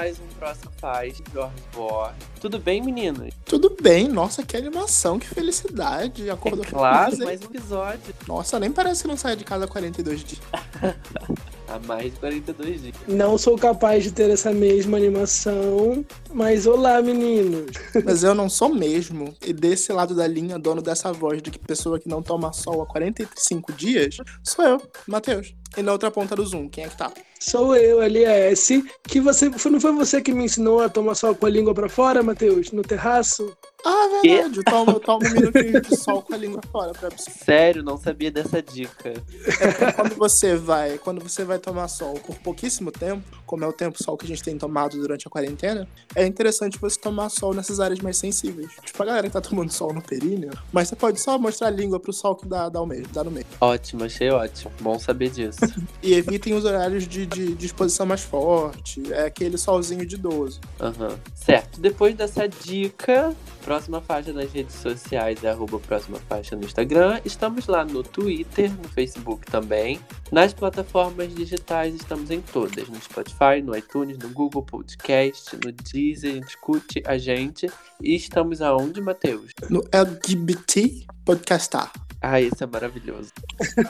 Mais um próximo faz Jorge Borges. Tudo bem, meninas? Tudo bem, nossa, que animação, que felicidade. Acordou é claro, mais um episódio. Nossa, nem parece que não sai de casa há 42 dias. Há mais de 42 dias. Não sou capaz de ter essa mesma animação, mas olá, meninos. Mas eu não sou mesmo. E desse lado da linha, dono dessa voz de que pessoa que não toma sol há 45 dias, sou eu, Matheus. E na outra ponta do Zoom, quem é que tá? Sou eu, LS, que você. Não foi você que me ensinou a tomar sol com a língua pra fora, Matheus? No terraço? Ah, verdade. Eu tomo, eu tomo um minutinho de sol com a língua fora pra Sério, não sabia dessa dica. É quando você vai, quando você vai tomar sol por pouquíssimo tempo, como é o tempo sol que a gente tem tomado durante a quarentena, é interessante você tomar sol nessas áreas mais sensíveis. Tipo a galera que tá tomando sol no períneo, mas você pode só mostrar a língua pro sol que dá, dá, o meio, dá no meio. Ótimo, achei ótimo. Bom saber disso. e evitem os horários de, de, de, exposição mais forte, é aquele solzinho de idoso. Uhum. Certo. Depois dessa dica, próxima faixa nas redes sociais é arroba próxima faixa no Instagram. Estamos lá no Twitter, no Facebook também. Nas plataformas digitais estamos em todas, no Spotify, no iTunes, no Google Podcast, no Deezer, escute a gente. E estamos aonde, Matheus? No LGBT Podcastar. Ah, esse é maravilhoso.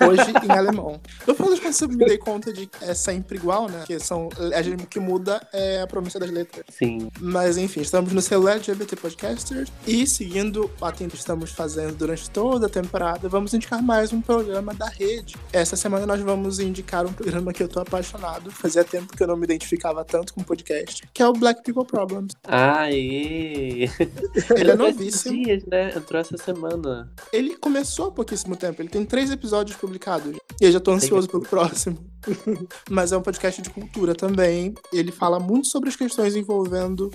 Hoje em alemão. No final das contas, eu me dei conta de que é sempre igual, né? Que são, a gente que muda é a pronúncia das letras. Sim. Mas enfim, estamos no celular LGBT Podcasters e seguindo a que estamos fazendo durante toda a temporada, vamos indicar mais um programa da rede. Essa semana nós vamos indicar um programa que eu tô apaixonado. Fazia tempo que eu não me identificava tanto com podcast, que é o Black People Problems. Aê! Ele é novíssimo. dias, né? Entrou essa semana. Ele começou há pouquíssimo tempo. Ele tem três episódios publicados. E eu já tô ansioso pelo próximo. Mas é um podcast de cultura também. Ele fala muito sobre as questões envolvendo.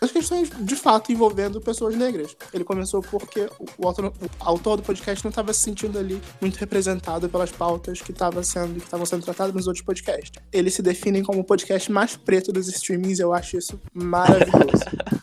As questões de fato envolvendo pessoas negras. Ele começou porque o autor, o autor do podcast não estava se sentindo ali muito representado pelas pautas que estavam sendo, que estavam sendo tratadas nos outros podcasts. Eles se definem como o podcast mais preto dos streamings, eu acho isso maravilhoso.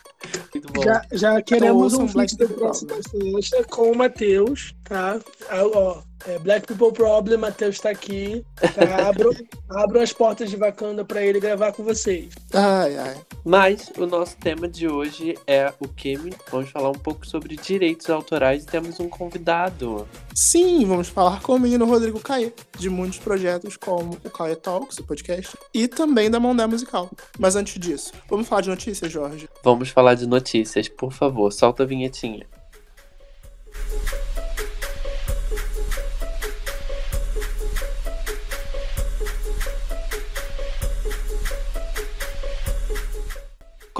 Já, já queremos então, um vídeo da próxima sexta com o Matheus, tá? Ah, ó, é Black People Problem, Matheus está aqui. Tá? Abro, abro as portas de Wakanda para ele gravar com vocês. Ai, ai. Mas o nosso tema de hoje é o Kemi. Vamos falar um pouco sobre direitos autorais e temos um convidado. Sim, vamos falar com o menino Rodrigo Caê, de muitos projetos como o Caê Talks, o podcast, e também da Mondé Musical. Mas antes disso, vamos falar de notícias, Jorge? Vamos falar de notícias, por favor. Solta a vinhetinha.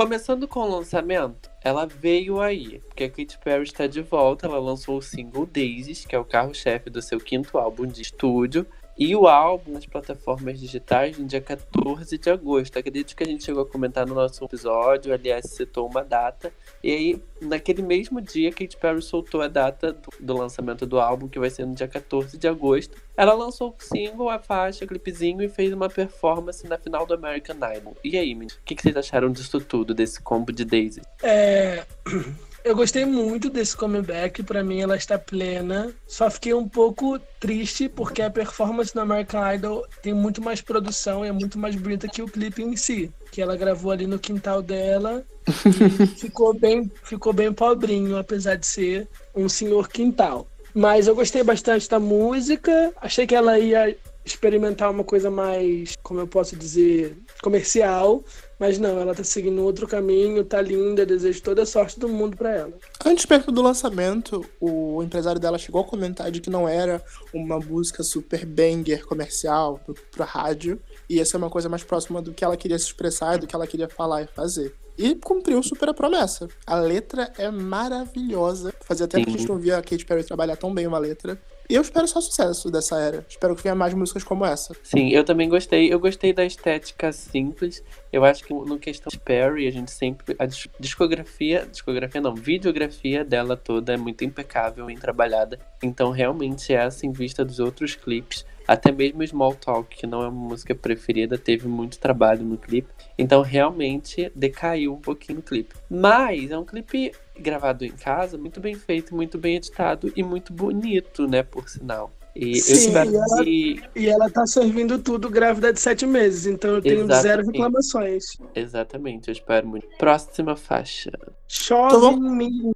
Começando com o lançamento, ela veio aí, porque a Katy Perry está de volta. Ela lançou o single Daisies, que é o carro-chefe do seu quinto álbum de estúdio, e o álbum nas plataformas digitais no dia 14 de agosto. Acredito que a gente chegou a comentar no nosso episódio, aliás, citou uma data. E aí, naquele mesmo dia, Katy Perry soltou a data do, do lançamento do álbum, que vai ser no dia 14 de agosto. Ela lançou o single, a faixa, o clipezinho e fez uma performance na final do American Idol. E aí, o que, que vocês acharam disso tudo, desse combo de Daisy? É. Eu gostei muito desse comeback, para mim ela está plena. Só fiquei um pouco triste porque a performance do American Idol tem muito mais produção e é muito mais bonita que o clipe em si, que ela gravou ali no quintal dela. ficou bem, ficou bem pobrinho, apesar de ser um senhor quintal. Mas eu gostei bastante da música. Achei que ela ia experimentar uma coisa mais, como eu posso dizer, comercial. Mas não, ela tá seguindo outro caminho, tá linda, desejo toda a sorte do mundo para ela. Antes perto do lançamento, o empresário dela chegou a comentar de que não era uma música super banger comercial pra rádio, ia ser uma coisa mais próxima do que ela queria se expressar, do que ela queria falar e fazer. E cumpriu super a promessa. A letra é maravilhosa. Fazia tempo que a gente não via a Katy Perry trabalhar tão bem uma letra. E eu espero só sucesso dessa era. Espero que venha mais músicas como essa. Sim, eu também gostei. Eu gostei da estética simples. Eu acho que no questão de Perry, a gente sempre. A discografia. Discografia não, videografia dela toda é muito impecável, bem trabalhada. Então, realmente, essa, em vista dos outros clipes, até mesmo Small Talk, que não é uma música preferida, teve muito trabalho no clipe. Então realmente decaiu um pouquinho o clipe. Mas é um clipe gravado em casa, muito bem feito, muito bem editado e muito bonito, né, por sinal. E eu Sim, espero e ela- que. E ela tá servindo tudo grávida de sete meses, então eu tenho zero Exatamente. reclamações. Exatamente, eu espero muito. Próxima faixa. Chove Tô- em mim.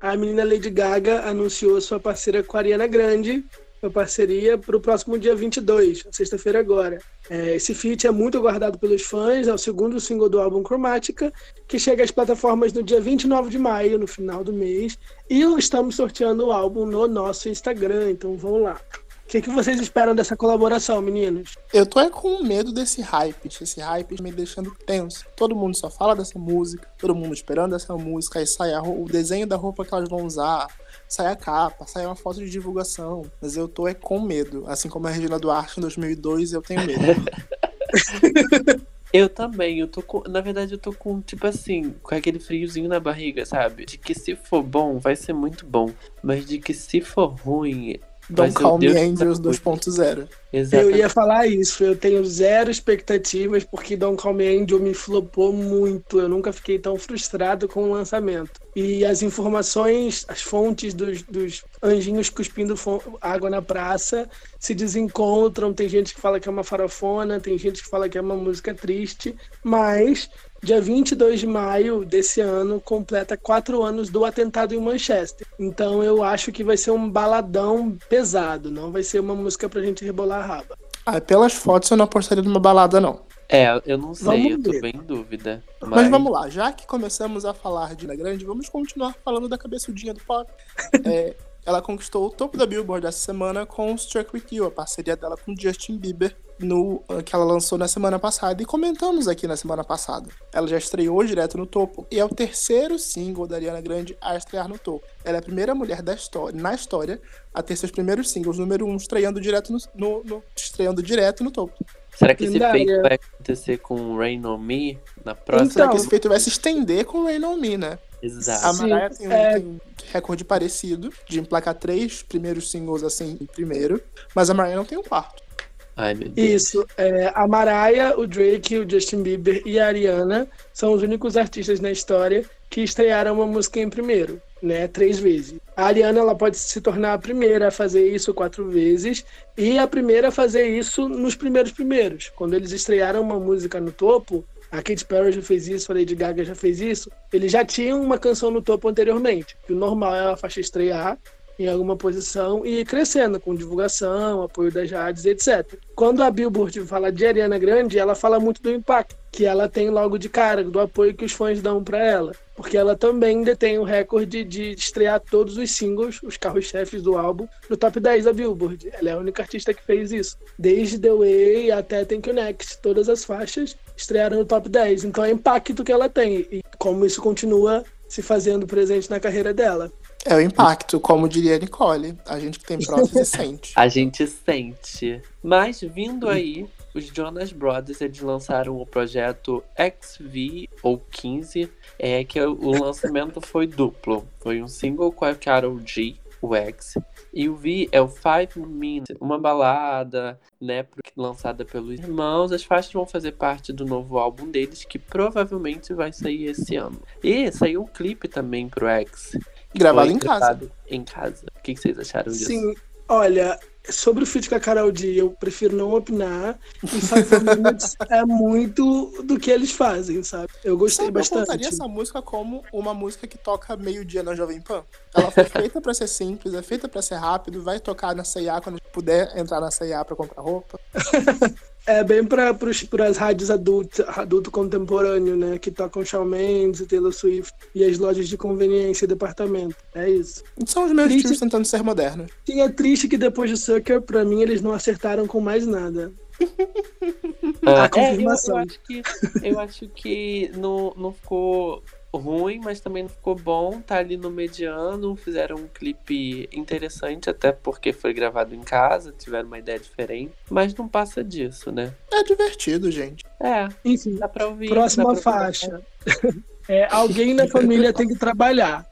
A menina Lady Gaga anunciou sua parceira com a Ariana Grande, uma parceria para o próximo dia 22, sexta-feira agora. É, esse feat é muito aguardado pelos fãs, é o segundo single do álbum Cromática, que chega às plataformas no dia 29 de maio, no final do mês, e estamos sorteando o álbum no nosso Instagram, então vão lá. O que, que vocês esperam dessa colaboração, meninos? Eu tô é com medo desse hype, esse hype me deixando tenso. Todo mundo só fala dessa música, todo mundo esperando essa música, aí sai o desenho da roupa que elas vão usar, sai a capa, sai uma foto de divulgação. Mas eu tô é com medo, assim como a Regina Duarte em 2002, eu tenho medo. Eu também, eu tô com. Na verdade, eu tô com, tipo assim, com aquele friozinho na barriga, sabe? De que se for bom, vai ser muito bom. Mas de que se for ruim. Don't Call Me Angels da coisa. 2.0. Eu ia falar isso, eu tenho zero expectativas porque Don't Call Me Angel me flopou muito. Eu nunca fiquei tão frustrado com o lançamento. E as informações, as fontes dos, dos anjinhos cuspindo água na praça se desencontram. Tem gente que fala que é uma farofona, tem gente que fala que é uma música triste, mas dia 22 de maio desse ano completa quatro anos do atentado em Manchester. Então eu acho que vai ser um baladão pesado, não vai ser uma música pra gente rebolar a raba. Ah, pelas fotos eu não apostaria numa balada, não. É, eu não sei, Vamos eu tô ver. bem em dúvida. Mas, Mas vamos lá, já que começamos a falar de Ana Grande, vamos continuar falando da cabeçudinha do pop. É, ela conquistou o topo da Billboard essa semana com Struck With You, a parceria dela com Justin Bieber, no, que ela lançou na semana passada e comentamos aqui na semana passada. Ela já estreou direto no topo e é o terceiro single da Ariana Grande a estrear no topo. Ela é a primeira mulher da história, na história a ter seus primeiros singles número um estreando direto no, no- no- estreando direto no topo. Será que esse feito vai acontecer com Rain On Me na próxima? Será Então, que esse feito vai se estender com Rain On Me, né? A Exato. Sim, Mariah tem um, é. tem um recorde parecido de emplacar três primeiros singles assim em primeiro, mas a Mariah não tem um quarto. Ai, meu Deus. Isso, é, a Mariah, o Drake, o Justin Bieber e a Ariana são os únicos artistas na história que estrearam uma música em primeiro, né? Três vezes. A Ariana ela pode se tornar a primeira a fazer isso quatro vezes e a primeira a fazer isso nos primeiros primeiros. Quando eles estrearam uma música no topo, a Katy Perry já fez isso, a Lady Gaga já fez isso. Eles já tinham uma canção no topo anteriormente. O normal é a faixa estrear em alguma posição e crescendo com divulgação, apoio das rádios, etc. Quando a Billboard fala de Ariana Grande, ela fala muito do impacto que ela tem logo de cara, do apoio que os fãs dão para ela, porque ela também detém o recorde de estrear todos os singles, os carros-chefes do álbum, no top 10 da Billboard. Ela é a única artista que fez isso. Desde The Way até Thank You Next, todas as faixas estrearam no top 10. Então é impacto que ela tem e como isso continua se fazendo presente na carreira dela. É o impacto, como diria a Nicole. A gente que tem prótese sente. A gente sente. Mas vindo aí, os Jonas Brothers eles lançaram o projeto XV ou 15, é que o lançamento foi duplo. Foi um single com a Karol G, o X, e o V é o Five Minutes, uma balada, né, lançada pelos irmãos. As faixas vão fazer parte do novo álbum deles, que provavelmente vai sair esse ano. E saiu um clipe também pro X. Gravado em casa. Em casa. O que vocês acharam disso? Sim, olha, sobre o feat com a Carol D, eu prefiro não opinar. E Five Minutes é muito do que eles fazem, sabe? Eu gostei Sabe, eu bastante. contaria essa música como uma música que toca meio-dia na Jovem Pan. Ela foi feita pra ser simples, é feita pra ser rápido, vai tocar na C&A quando puder entrar na C&A pra comprar roupa. É bem para as rádios adulto, adulto contemporâneo, né? Que tocam Shawn Mendes e Taylor Swift e as lojas de conveniência e departamento. É isso. São os meus Triste. tios tentando ser modernos. E é triste que depois do Sucker, pra mim, eles não acertaram com mais nada. Ah, A confirmação. É, eu, eu acho que, eu acho que não, não ficou ruim, mas também não ficou bom. Tá ali no mediano. Fizeram um clipe interessante, até porque foi gravado em casa, tiveram uma ideia diferente. Mas não passa disso, né? É divertido, gente. É, Enfim, dá pra ouvir. próxima pra faixa. É, alguém na família tem que trabalhar.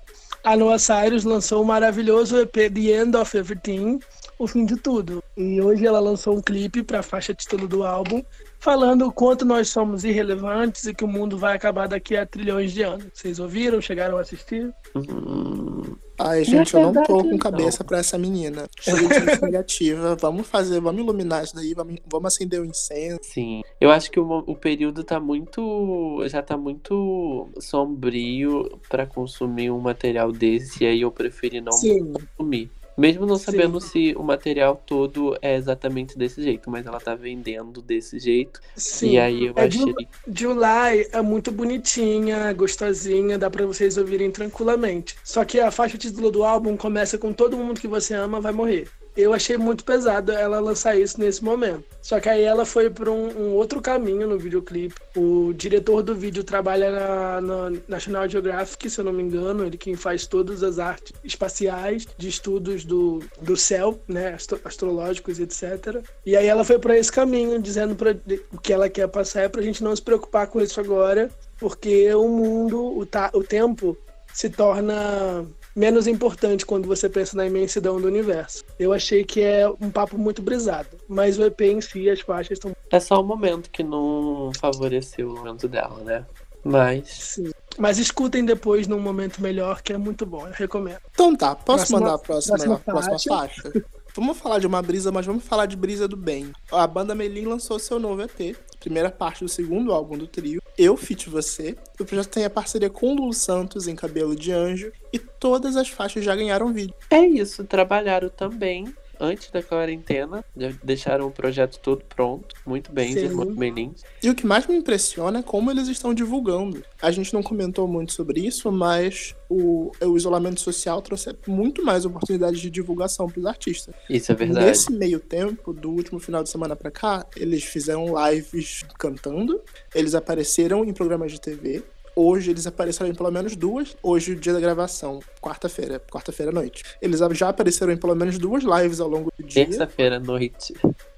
A Noah Cyrus lançou o maravilhoso EP The End of Everything, o fim de tudo. E hoje ela lançou um clipe para a faixa título do álbum, falando o quanto nós somos irrelevantes e que o mundo vai acabar daqui a trilhões de anos. Vocês ouviram? Chegaram a assistir? Hum, Ai, gente, eu não tô com cabeça pra essa menina. Gente negativa. Vamos fazer, vamos iluminar isso daí, vamos, vamos acender o incenso. sim. Eu acho que o, o período tá muito. Já tá muito sombrio pra consumir um material desse, e aí eu preferi não Sim. consumir. Mesmo não Sim. sabendo se o material todo é exatamente desse jeito, mas ela tá vendendo desse jeito. Sim. E aí eu É achei. July é muito bonitinha, gostosinha, dá pra vocês ouvirem tranquilamente. Só que a faixa título do álbum começa com Todo Mundo Que Você Ama Vai Morrer. Eu achei muito pesado ela lançar isso nesse momento. Só que aí ela foi por um, um outro caminho no videoclipe. O diretor do vídeo trabalha na, na National Geographic, se eu não me engano, ele quem faz todas as artes espaciais de estudos do, do céu, né, astro- astrológicos, etc. E aí ela foi para esse caminho, dizendo pra, o que ela quer passar é pra gente não se preocupar com isso agora, porque o mundo, o, ta, o tempo se torna menos importante quando você pensa na imensidão do universo. Eu achei que é um papo muito brisado, mas o EP em si, as faixas estão É só o momento que não favoreceu o momento dela, né? Mas. sim. Mas escutem depois num momento melhor, que é muito bom, eu recomendo. Então tá, posso Próxima- mandar a próxima, próxima a próxima faixa? Vamos falar de uma brisa, mas vamos falar de brisa do bem. A banda Melim lançou seu novo EP, primeira parte do segundo álbum do trio, Eu Fit Você. O projeto tem a parceria com o Lulu Santos em Cabelo de Anjo e todas as faixas já ganharam vídeo. É isso, trabalharam também antes da quarentena, já deixaram o projeto todo pronto, muito bem, Sim. irmãos Melins. E o que mais me impressiona é como eles estão divulgando. A gente não comentou muito sobre isso, mas o, o isolamento social trouxe muito mais oportunidades de divulgação para os artistas. Isso é verdade. Nesse meio tempo, do último final de semana pra cá, eles fizeram lives cantando, eles apareceram em programas de TV. Hoje eles apareceram em pelo menos duas. Hoje, o dia da gravação, quarta-feira, quarta-feira à noite. Eles já apareceram em pelo menos duas lives ao longo do dia. Terça-feira à noite.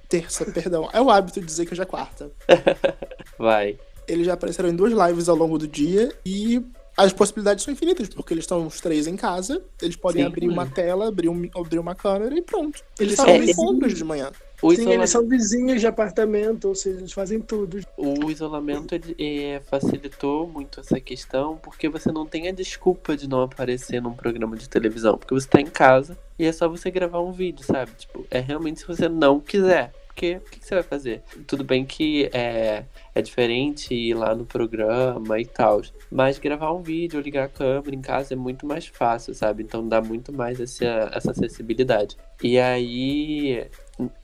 Terça, perdão. É o hábito de dizer que hoje é quarta. Vai. Eles já apareceram em duas lives ao longo do dia e as possibilidades são infinitas, porque eles estão os três em casa, eles podem Sim. abrir uma tela, abrir, um, abrir uma câmera e pronto. Eles Eles fazem são encontros de manhã. O, Sim, isola- eles são vizinhos de apartamento, ou seja, eles fazem tudo. o isolamento ele, eh, facilitou muito essa questão, porque você não tem a desculpa de não aparecer num programa de televisão, porque você tá em casa e é só você gravar um vídeo, sabe? Tipo, é realmente se você não quiser. Porque o que, que você vai fazer? Tudo bem que é, é diferente ir lá no programa e tal. Mas gravar um vídeo, ligar a câmera em casa é muito mais fácil, sabe? Então dá muito mais essa, essa acessibilidade. E aí,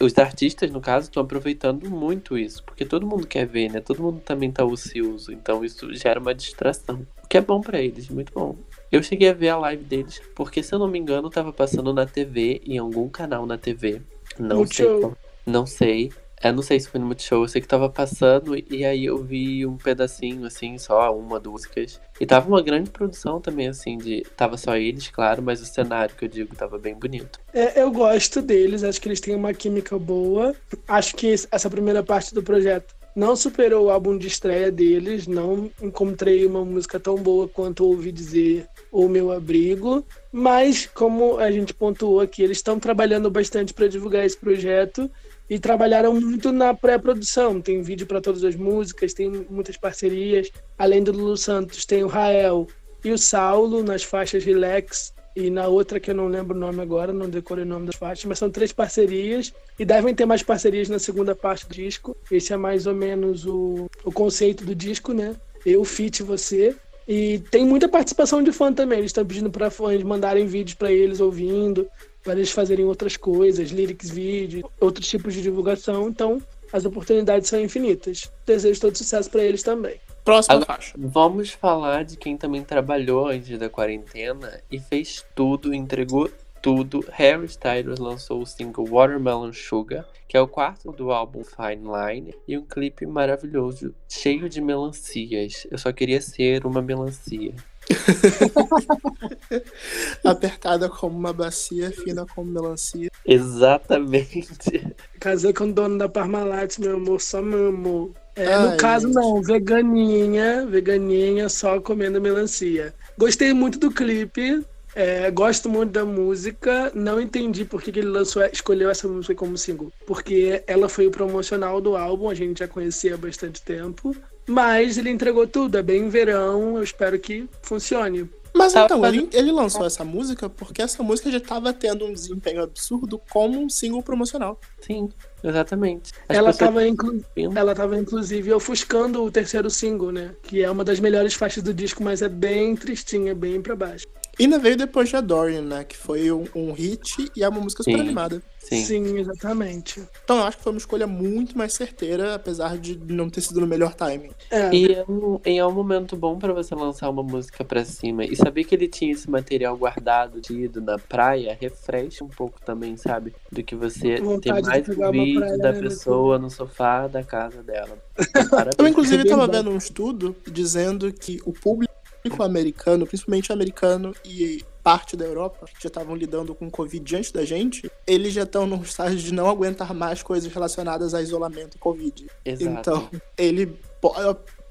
os artistas, no caso, estão aproveitando muito isso. Porque todo mundo quer ver, né? Todo mundo também tá ocioso. Então isso gera uma distração. O que é bom pra eles, muito bom. Eu cheguei a ver a live deles, porque se eu não me engano, tava passando na TV, em algum canal na TV. Não sei. Multishow. qual- Não sei. Eu não sei se foi no Multishow, eu sei que tava passando e aí eu vi um pedacinho, assim, só uma, duas. E tava uma grande produção também, assim, de. Tava só eles, claro, mas o cenário que eu digo tava bem bonito. É, eu gosto deles, acho que eles têm uma química boa. Acho que essa primeira parte do projeto não superou o álbum de estreia deles. Não encontrei uma música tão boa quanto ouvi dizer O Meu Abrigo. Mas, como a gente pontuou aqui, eles estão trabalhando bastante para divulgar esse projeto e trabalharam muito na pré-produção. Tem vídeo para todas as músicas, tem muitas parcerias. Além do Lulu Santos, tem o Rael e o Saulo nas faixas Relax e na outra que eu não lembro o nome agora, não decorei o nome das faixas, mas são três parcerias e devem ter mais parcerias na segunda parte do disco. Esse é mais ou menos o, o conceito do disco, né? Eu fit você. E tem muita participação de fã também. Eles estão pedindo para fãs mandarem vídeos para eles ouvindo, para eles fazerem outras coisas, lyrics vídeos, outros tipos de divulgação. Então, as oportunidades são infinitas. Desejo todo sucesso para eles também. Próxima Agora- faixa. Vamos falar de quem também trabalhou antes da quarentena e fez tudo, entregou tudo. Harry Styles lançou o single Watermelon Sugar, que é o quarto do álbum Fine Line, e um clipe maravilhoso, cheio de melancias. Eu só queria ser uma melancia. Apertada como uma bacia, fina como melancia. Exatamente. Casei com o dono da Parmalat, meu amor, só meu amor. É, Ai, no caso, gente. não, veganinha, veganinha, só comendo melancia. Gostei muito do clipe, É, gosto muito da música, não entendi por que, que ele lançou, escolheu essa música como single. Porque ela foi o promocional do álbum, a gente já conhecia há bastante tempo. Mas ele entregou tudo, é bem verão, eu espero que funcione. Mas então, ele, ele lançou essa música porque essa música já estava tendo um desempenho absurdo como um single promocional. Sim, exatamente. As Ela estava inclu... ela tava, inclusive ofuscando o terceiro single, né? Que é uma das melhores faixas do disco, mas é bem tristinha, bem pra baixo. E ainda veio depois de Adorian, né? Que foi um, um hit e é uma música super Sim. animada. Sim. exatamente. Então eu acho que foi uma escolha muito mais certeira, apesar de não ter sido no melhor timing. É, E é um, e é um momento bom pra você lançar uma música pra cima. E saber que ele tinha esse material guardado, tido na praia, refresca um pouco também, sabe? Do que você ter de mais um vídeo da né, pessoa no sofá da casa dela. Eu, Parabéns. inclusive, bom. vendo um estudo dizendo que o público americano, principalmente o americano e parte da Europa, que já estavam lidando com Covid antes da gente, eles já estão num estágio de não aguentar mais coisas relacionadas a isolamento e Covid. Exato. Então, ele po-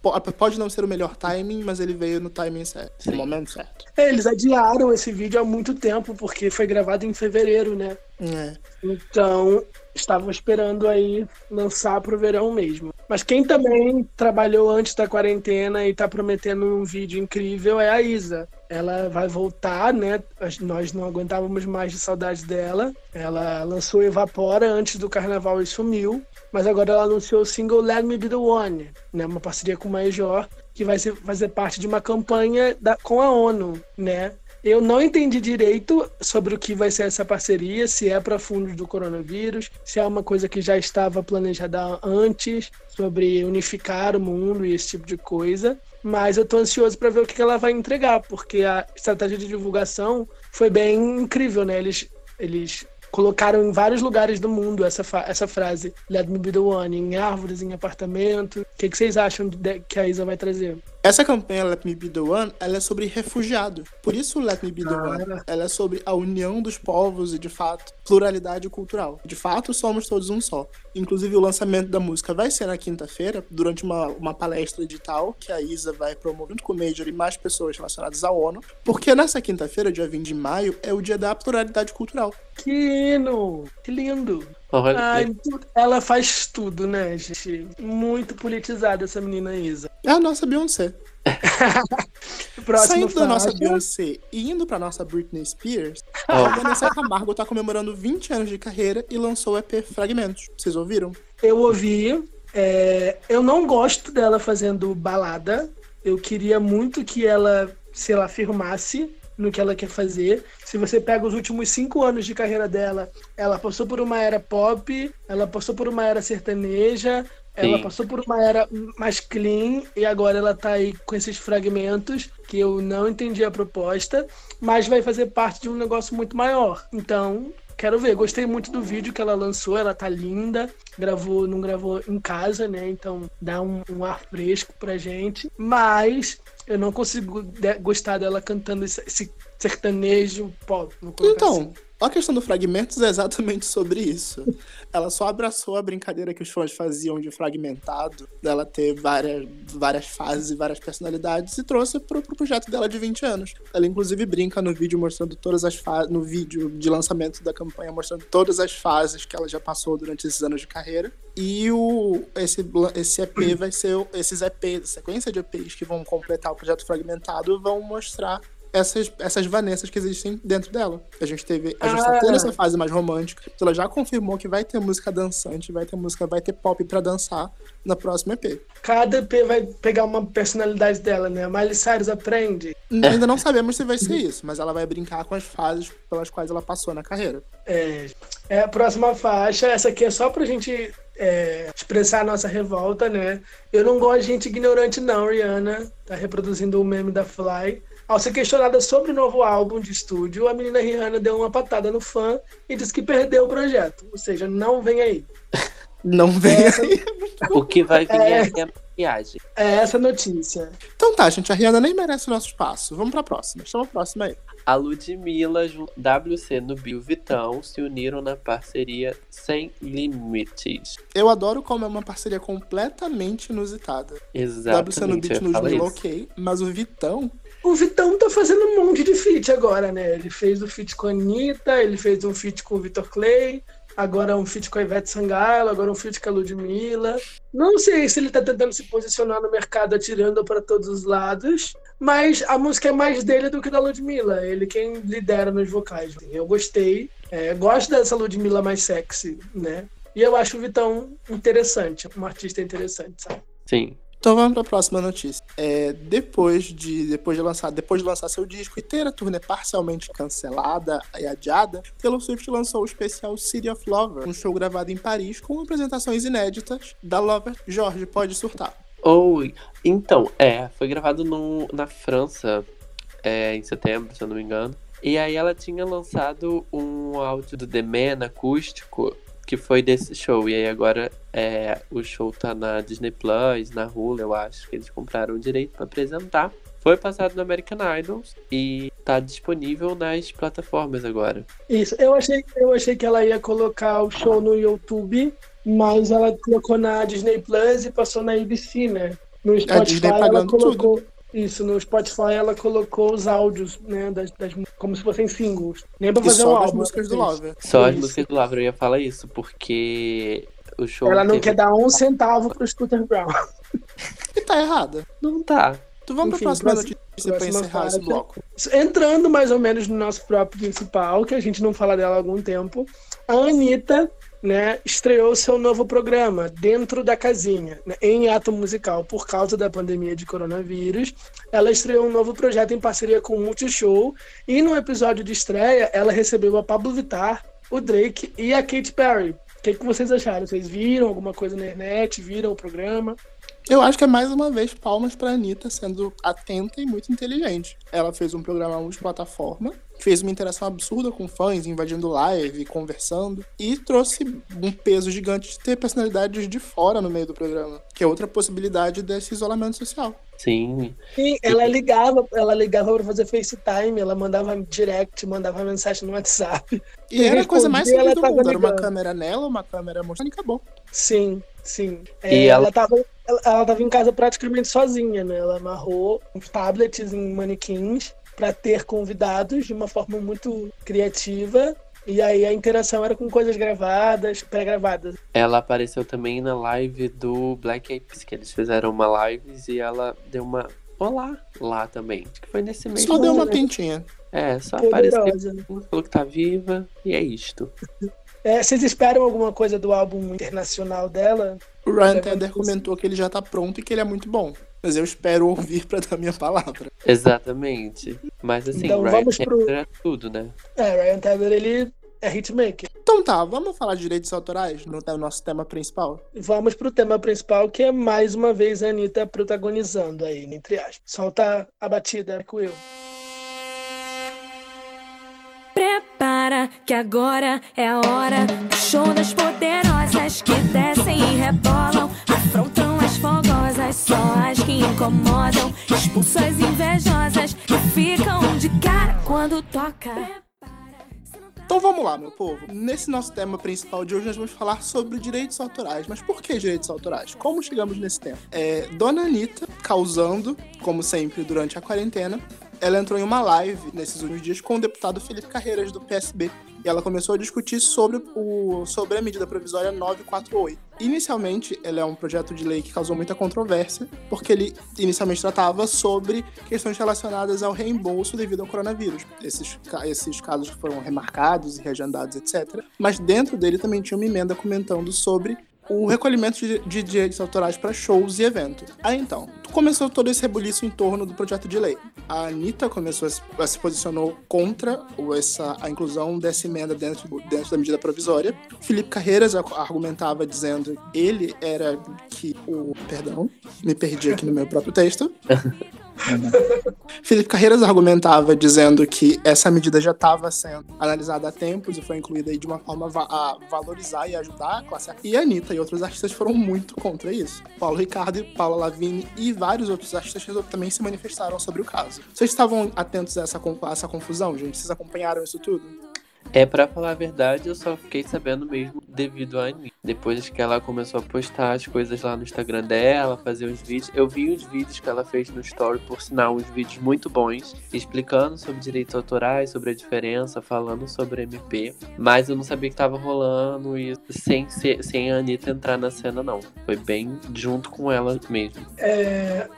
po- pode não ser o melhor timing, mas ele veio no timing certo, Sim. no momento certo. É, eles adiaram esse vídeo há muito tempo, porque foi gravado em fevereiro, né? É. Então, estavam esperando aí lançar pro verão mesmo. Mas quem também trabalhou antes da quarentena e tá prometendo um vídeo incrível é a Isa. Ela vai voltar, né? Nós não aguentávamos mais de saudade dela. Ela lançou Evapora antes do carnaval e sumiu. Mas agora ela anunciou o single Let Me Be The One, né? Uma parceria com o Major, que vai ser, fazer parte de uma campanha da- com a ONU, né? Eu não entendi direito sobre o que vai ser essa parceria, se é para fundos do coronavírus, se é uma coisa que já estava planejada antes, sobre unificar o mundo e esse tipo de coisa. Mas eu tô ansioso para ver o que ela vai entregar, porque a estratégia de divulgação foi bem incrível, né? Eles, eles colocaram em vários lugares do mundo essa, essa frase, Let me be the one, em árvores, em apartamento. O que, que vocês acham de- que a Isa vai trazer? Essa campanha Let Me Be The One, ela é sobre refugiados. Por isso Let Me Be The One, ela é sobre a união dos povos e, de fato, pluralidade cultural. De fato, somos todos um só. Inclusive, o lançamento da música vai ser na quinta-feira, durante uma, uma palestra edital que a Isa vai promover junto com o Major e mais pessoas relacionadas à ONU. Porque nessa quinta-feira, dia 20 de maio, é o dia da pluralidade cultural. Que hino! Que lindo! Olha, Ai, ela faz tudo, né, gente? Muito politizada essa menina Isa. É a nossa Beyoncé. Saindo da nossa. Beyoncé e indo pra nossa Britney Spears, Ó. a Vanessa Camargo tá comemorando 20 anos de carreira e lançou o EP Fragmentos. Vocês ouviram? Eu ouvi. é, eu não gosto dela fazendo balada. Eu queria muito que ela, sei lá, firmasse no que ela quer fazer. Se você pega os últimos cinco anos de carreira dela, ela passou por uma era pop, ela passou por uma era sertaneja, ela Sim. passou por uma era mais clean e agora ela tá aí com esses fragmentos que eu não entendi a proposta, mas vai fazer parte de um negócio muito maior. Então, quero ver. Gostei muito do vídeo que ela lançou, ela tá linda. Gravou, não gravou em casa, né? Então dá um, um ar fresco pra gente. Mas eu não consigo de- gostar dela cantando esse, esse sertanejo pop. Então, assim. A questão do Fragmentos é exatamente sobre isso. Ela só abraçou a brincadeira que os fãs faziam de fragmentado, dela ter várias, várias fases várias personalidades, e trouxe pro, pro projeto dela de 20 anos. Ela, inclusive, brinca no vídeo mostrando todas as fases, no vídeo de lançamento da campanha, mostrando todas as fases que ela já passou durante esses anos de carreira. E o, esse, esse EP vai ser. Esses EPs, sequência de EPs que vão completar o projeto fragmentado, vão mostrar essas, essas Vanessas que existem dentro dela. A gente teve. A gente tá tendo Ah. essa fase mais romântica. Então ela já confirmou que vai ter música dançante, vai ter música, vai ter pop pra dançar na próxima EP. Cada EP vai pegar uma personalidade dela, né? A Miley Cyrus aprende. Ainda não sabemos se vai ser isso, mas ela vai brincar com as fases pelas quais ela passou na carreira. É, é a próxima faixa. Essa aqui é só pra gente é, expressar a nossa revolta, né? Eu não gosto de gente ignorante, não, Rihanna. Tá reproduzindo o meme da Fly. Ao ser questionada sobre o novo álbum de estúdio, a menina Rihanna deu uma patada no fã e disse que perdeu o projeto. Ou seja, não vem aí. Não vem Essa- aí. O que vai vir É. é a maquiagem. É essa a notícia. Então tá, gente, a Rihanna nem merece o nosso espaço. Vamos pra próxima. Chama a próxima aí. A Ludmilla, WC no Bio Vitão se uniram na parceria Sem Limites. Eu adoro como é uma parceria completamente inusitada. Exatamente. WC no Beat eu no ia falar Mila, isso. ok. Mas o Vitão, O Vitão tá fazendo um monte de feat agora, né? Ele fez o feat com a Anitta, ele fez um feat com o Vitor Clay, agora um feat com a Ivete Sangalo, agora um feat com a Ludmilla. Não sei se ele tá tentando se posicionar no mercado atirando para todos os lados, mas a música é mais dele do que da Ludmilla. Ele quem lidera nos vocais. Eu gostei, é, gosto dessa Ludmilla mais sexy, né? E eu acho o Vitão interessante, um artista interessante, sabe? Sim. Então vamos para a próxima notícia. É, depois de depois de lançar depois de lançar seu disco e ter a turnê parcialmente cancelada e adiada, Taylor Swift lançou o especial City of Lover, um show gravado em Paris com apresentações inéditas da Lover. Jorge pode surtar. Oi. Então, é, foi gravado no, na França é, em setembro, se eu não me engano. E aí ela tinha lançado um áudio do The Man acústico que foi desse show. E aí agora é, o show tá na Disney Plus, na Hulu, eu acho, que eles compraram o direito pra apresentar. Foi passado no American Idols e tá disponível nas plataformas agora. Isso, eu achei, eu achei que ela ia colocar o show no YouTube, mas ela colocou na Disney Plus e passou na ABC, né? No Spotify Disney ela pagando colocou. Isso, no Spotify ela colocou os áudios, né? Das, das- como se fossem singles. Nem pra fazer um só das álbum. músicas do. Lover. Só as músicas do Lavra, eu ia falar isso, porque o show. Ela não teve- quer dar um centavo pro Scooter Brown. E tá errada. Não tá. Então vamos Enfim, para a próxima próxima- notícia próxima encerrar esse bloco. Entrando mais ou menos no nosso próprio principal, que a gente não fala dela há algum tempo, a Anitta né, estreou seu novo programa, Dentro da Casinha, né, em ato musical. Por causa da pandemia de coronavírus, ela estreou um novo projeto em parceria com o Multishow, e no episódio de estreia, ela recebeu a Pablo Vittar, o Drake e a Katy Perry. O que, que vocês acharam? Vocês viram alguma coisa na internet? Viram o programa? Eu acho que é mais uma vez palmas pra Anitta sendo atenta e muito inteligente. Ela fez um programa multiplataforma, fez uma interação absurda com fãs, invadindo live, conversando, e trouxe um peso gigante de ter personalidades de fora no meio do programa, que é outra possibilidade desse isolamento social. Sim. Sim, ela ligava, ela ligava para fazer FaceTime, ela mandava direct, mandava mensagem no WhatsApp. E era a coisa mais simples do mundo. Era uma câmera nela, uma câmera mostrando e acabou. Sim, sim. E É, ela- ela... tava, ela, ela tava em casa praticamente sozinha, né? Ela amarrou uns tablets em manequins para ter convidados de uma forma muito criativa. E aí a interação era com coisas gravadas, pré-gravadas. Ela apareceu também na live do Black Eyed Peas, que eles fizeram uma live e ela deu uma olá lá também. Acho que foi nesse mês. Só deu uma né? pintinha. É, só apareceu, Poderosa. né? falou que tá viva e é isto. É, vocês esperam alguma coisa do álbum internacional dela? O Ryan Tedder aconteceu. comentou que ele já tá pronto e que ele é muito bom. Mas eu espero ouvir pra dar minha palavra. Exatamente. Mas assim, Então Ryan vamos pro- é tudo, né? É, Ryan Tedder, ele é hitmaker. Então tá, vamos falar de direitos autorais no no nosso tema principal? Vamos pro tema principal, que é mais uma vez a Anitta protagonizando aí, entre aspas. Solta a batida com eu. Prepara que agora é a hora do show das poderosas que descem e rebolam, afrontam as fogosas, só as que incomodam, expulsam as invejosas que ficam de cara quando toca. Então vamos lá, meu povo. Nesse nosso tema principal de hoje, nós vamos falar sobre direitos autorais. Mas por que direitos autorais? Como chegamos nesse tema? É, Dona Anitta, causando, como sempre, durante a quarentena, ela entrou em uma live nesses últimos dias com o deputado Felipe Carreiras, do PSB. E ela começou a discutir sobre, o, sobre a medida provisória 948. Inicialmente, ela é um projeto de lei que causou muita controvérsia, porque ele inicialmente tratava sobre questões relacionadas ao reembolso devido ao coronavírus. Esses, esses casos que foram remarcados e reagendados, etc. Mas dentro dele também tinha uma emenda comentando sobre o recolhimento de, direitos autorais para shows e eventos. Aí então, começou todo esse rebuliço em torno do projeto de lei. A Anitta começou a se, posicionou contra essa, a inclusão dessa emenda dentro, dentro da medida provisória. Felipe Carreiras argumentava dizendo que ele era que o. Perdão, me perdi aqui no meu próprio texto. Felipe Carreiras argumentava dizendo que essa medida já estava sendo analisada há tempos e foi incluída de uma forma a valorizar e ajudar a classe. E a Anitta e outros artistas foram muito contra isso. Paulo Ricardo, Paula Lavigne e vários outros artistas também se manifestaram sobre o caso. Vocês estavam atentos a essa, a essa confusão, gente? Vocês acompanharam isso tudo? É, pra falar a verdade, eu só fiquei sabendo mesmo devido a Anitta. Depois que ela começou a postar as coisas lá no Instagram dela, fazer os vídeos. Eu vi os vídeos que ela fez no Story, por sinal, uns vídeos muito bons, explicando sobre direitos autorais, sobre a diferença, falando sobre MP. Mas eu não sabia que tava rolando isso sem, ser, sem a Anitta entrar na cena, não. Foi bem junto com ela mesmo. É,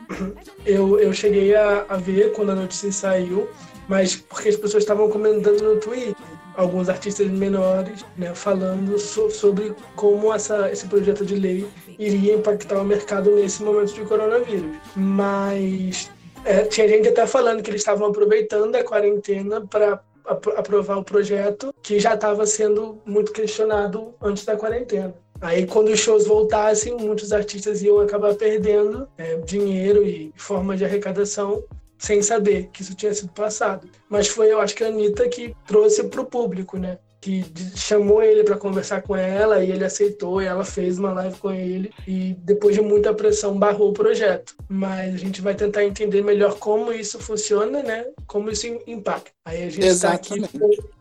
eu, eu cheguei a, a ver quando a notícia saiu, mas porque as pessoas estavam comentando no Twitter alguns artistas menores, né, falando so, sobre como essa, esse projeto de lei iria impactar o mercado nesse momento de coronavírus. Mas é, tinha gente até falando que eles estavam aproveitando a quarentena para aprovar o projeto que já estava sendo muito questionado antes da quarentena. Aí, quando os shows voltassem, muitos artistas iam acabar perdendo é, dinheiro e forma de arrecadação sem saber que isso tinha sido passado. Mas foi, eu acho que a Anitta que trouxe para o público, né? Que chamou ele para conversar com ela e ele aceitou e ela fez uma live com ele e depois de muita pressão barrou o projeto. Mas a gente vai tentar entender melhor como isso funciona, né? Como isso impacta. Aí a gente está aqui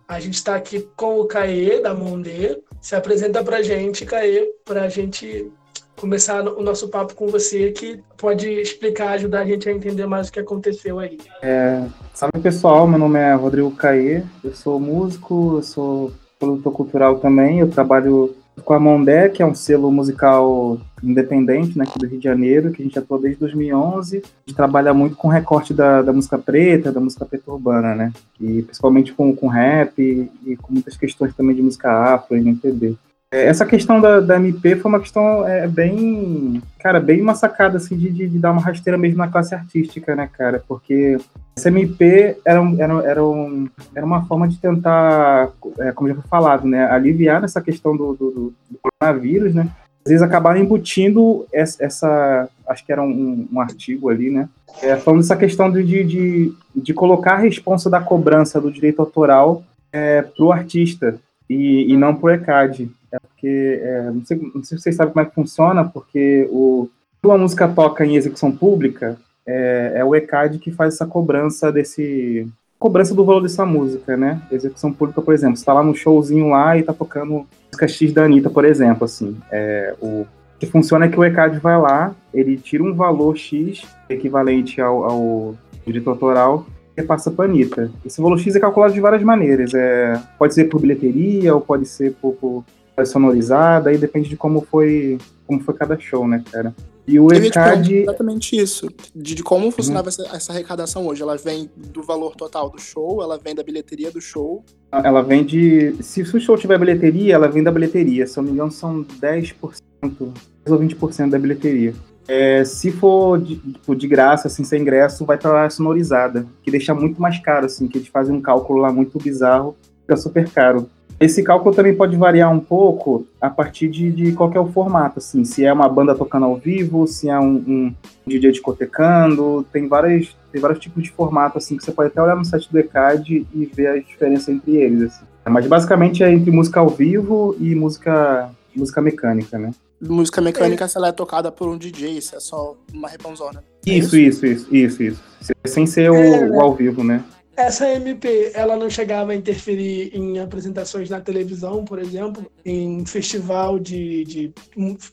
a gente está aqui com o Caê da Monde. Se apresenta para gente, Caê, para a gente começar o nosso papo com você, que pode explicar, ajudar a gente a entender mais o que aconteceu aí. É, salve pessoal, meu nome é Rodrigo Caê, eu sou músico, eu sou produtor cultural também, eu trabalho com a Mondé, que é um selo musical independente né, aqui do Rio de Janeiro, que a gente atua desde 2011. A gente trabalha muito com recorte da, da música preta, da música preta urbana, né? E principalmente com, com rap e, e com muitas questões também de música afro e MPB. É, essa questão da, da, MP foi uma questão é, bem, cara, bem uma sacada, assim, de, de, dar uma rasteira mesmo na classe artística, né, cara? Porque essa MP era, era, era, um, era uma forma de tentar, é, como já foi falado, né, aliviar essa questão do, do, do, coronavírus, né? Às vezes acabaram embutindo essa, essa acho que era um, um artigo ali, né? É, falando dessa questão de, de, de, colocar a responsa da cobrança do direito autoral é, para o artista e, e não para o ECAD. É porque, é, não, sei, não, sei, se vocês sabem como é que funciona, porque o, quando a música toca em execução pública, é, é o ECAD que faz essa cobrança desse cobrança do valor dessa música, né? Execução pública, por exemplo, você tá lá no showzinho lá e tá tocando música X da Anitta, por exemplo, assim, é, o que funciona é que o ECAD vai lá, ele tira um valor X equivalente ao, ao direito autoral e passa para Anitta. Esse valor X é calculado de várias maneiras. É, pode ser por bilheteria ou pode ser por, por sonorizada, aí depende de como foi, como foi cada show, né, cara? E o ECAD... Exatamente isso, de, de como funcionava uhum. essa, essa, arrecadação hoje. Ela vem do valor total do show, ela vem da bilheteria do show. Ela vem de... Se o show tiver bilheteria, ela vem da bilheteria. Se eu não me engano, são 10% ou 20% da bilheteria. É, se for de, tipo, de graça, assim, sem ingresso, vai estar sonorizada, que deixa muito mais caro, assim, que eles fazem um cálculo lá muito bizarro, fica super caro. Esse cálculo também pode variar um pouco a partir de, de qual é o formato, assim, se é uma banda tocando ao vivo, se é um, um DJ discotecando, tem várias, tem vários tipos de formato, assim, que você pode até olhar no site do ECAD e ver a diferença entre eles, assim. Mas basicamente é entre música ao vivo e música, música mecânica, né? Música mecânica, se ela é tocada por um DJ, isso é só uma repãozona. É isso, isso, isso, isso, isso. Sem ser o, é, o ao vivo, né? Essa MP, ela não chegava a interferir em apresentações na televisão, por exemplo, em festival de, de,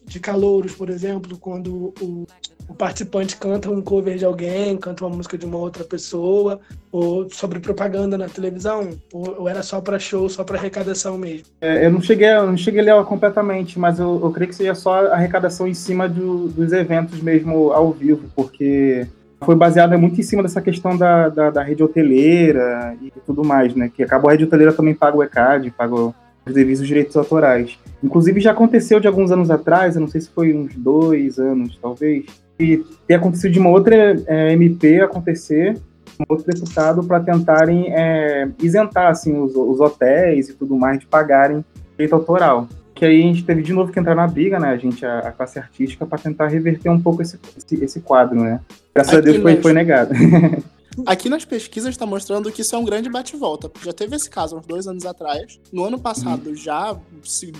de calouros, por exemplo, quando o, o participante canta um cover de alguém, canta uma música de uma outra pessoa, ou sobre propaganda na televisão, ou, ou era só para show, só para arrecadação mesmo? É, eu não cheguei, eu não cheguei a ler completamente, mas eu, eu creio que seja só arrecadação em cima do, dos eventos mesmo ao vivo, porque foi baseada muito em cima dessa questão da, da, da, rede hoteleira e tudo mais, né? Que acabou a rede hoteleira também paga o ECAD, paga os devidos direitos autorais. Inclusive já aconteceu de alguns anos atrás, eu não sei se foi uns dois anos, talvez, e ter acontecido de uma outra é, MP acontecer, um outro deputado, para tentarem é, isentar assim, os, os hotéis e tudo mais de pagarem direito autoral que aí a gente teve de novo que entrar na briga, né? A gente, a, a classe artística, para tentar reverter um pouco esse, esse, esse quadro, né? Graças Aqui a Deus foi, foi negado. Aqui nas pesquisas está mostrando que isso é um grande bate-volta. Já teve esse caso uns dois anos atrás. No ano passado, uhum. já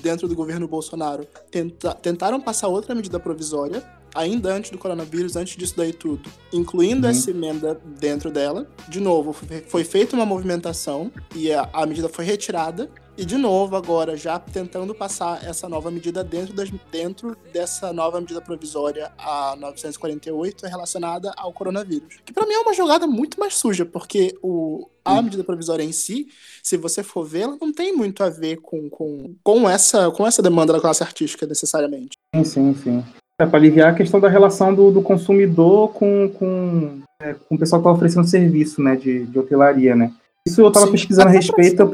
dentro do governo Bolsonaro, tenta, tentaram passar outra medida provisória, ainda antes do coronavírus, antes disso daí tudo, incluindo uhum. essa emenda dentro dela. De novo, foi feita uma movimentação e a, a medida foi retirada. E de novo, agora, já tentando passar essa nova medida dentro, das, dentro dessa nova medida provisória, a 948, relacionada ao coronavírus. Que para mim é uma jogada muito mais suja, porque o, a medida provisória em si, se você for ver, ela não tem muito a ver com, com, com, essa, com essa demanda da classe artística, necessariamente. Sim, sim, sim. É para aliviar a questão da relação do, do consumidor com, com, é, com o pessoal que está oferecendo serviço né, de, de hotelaria, né? Isso eu estava pesquisando a respeito. Eu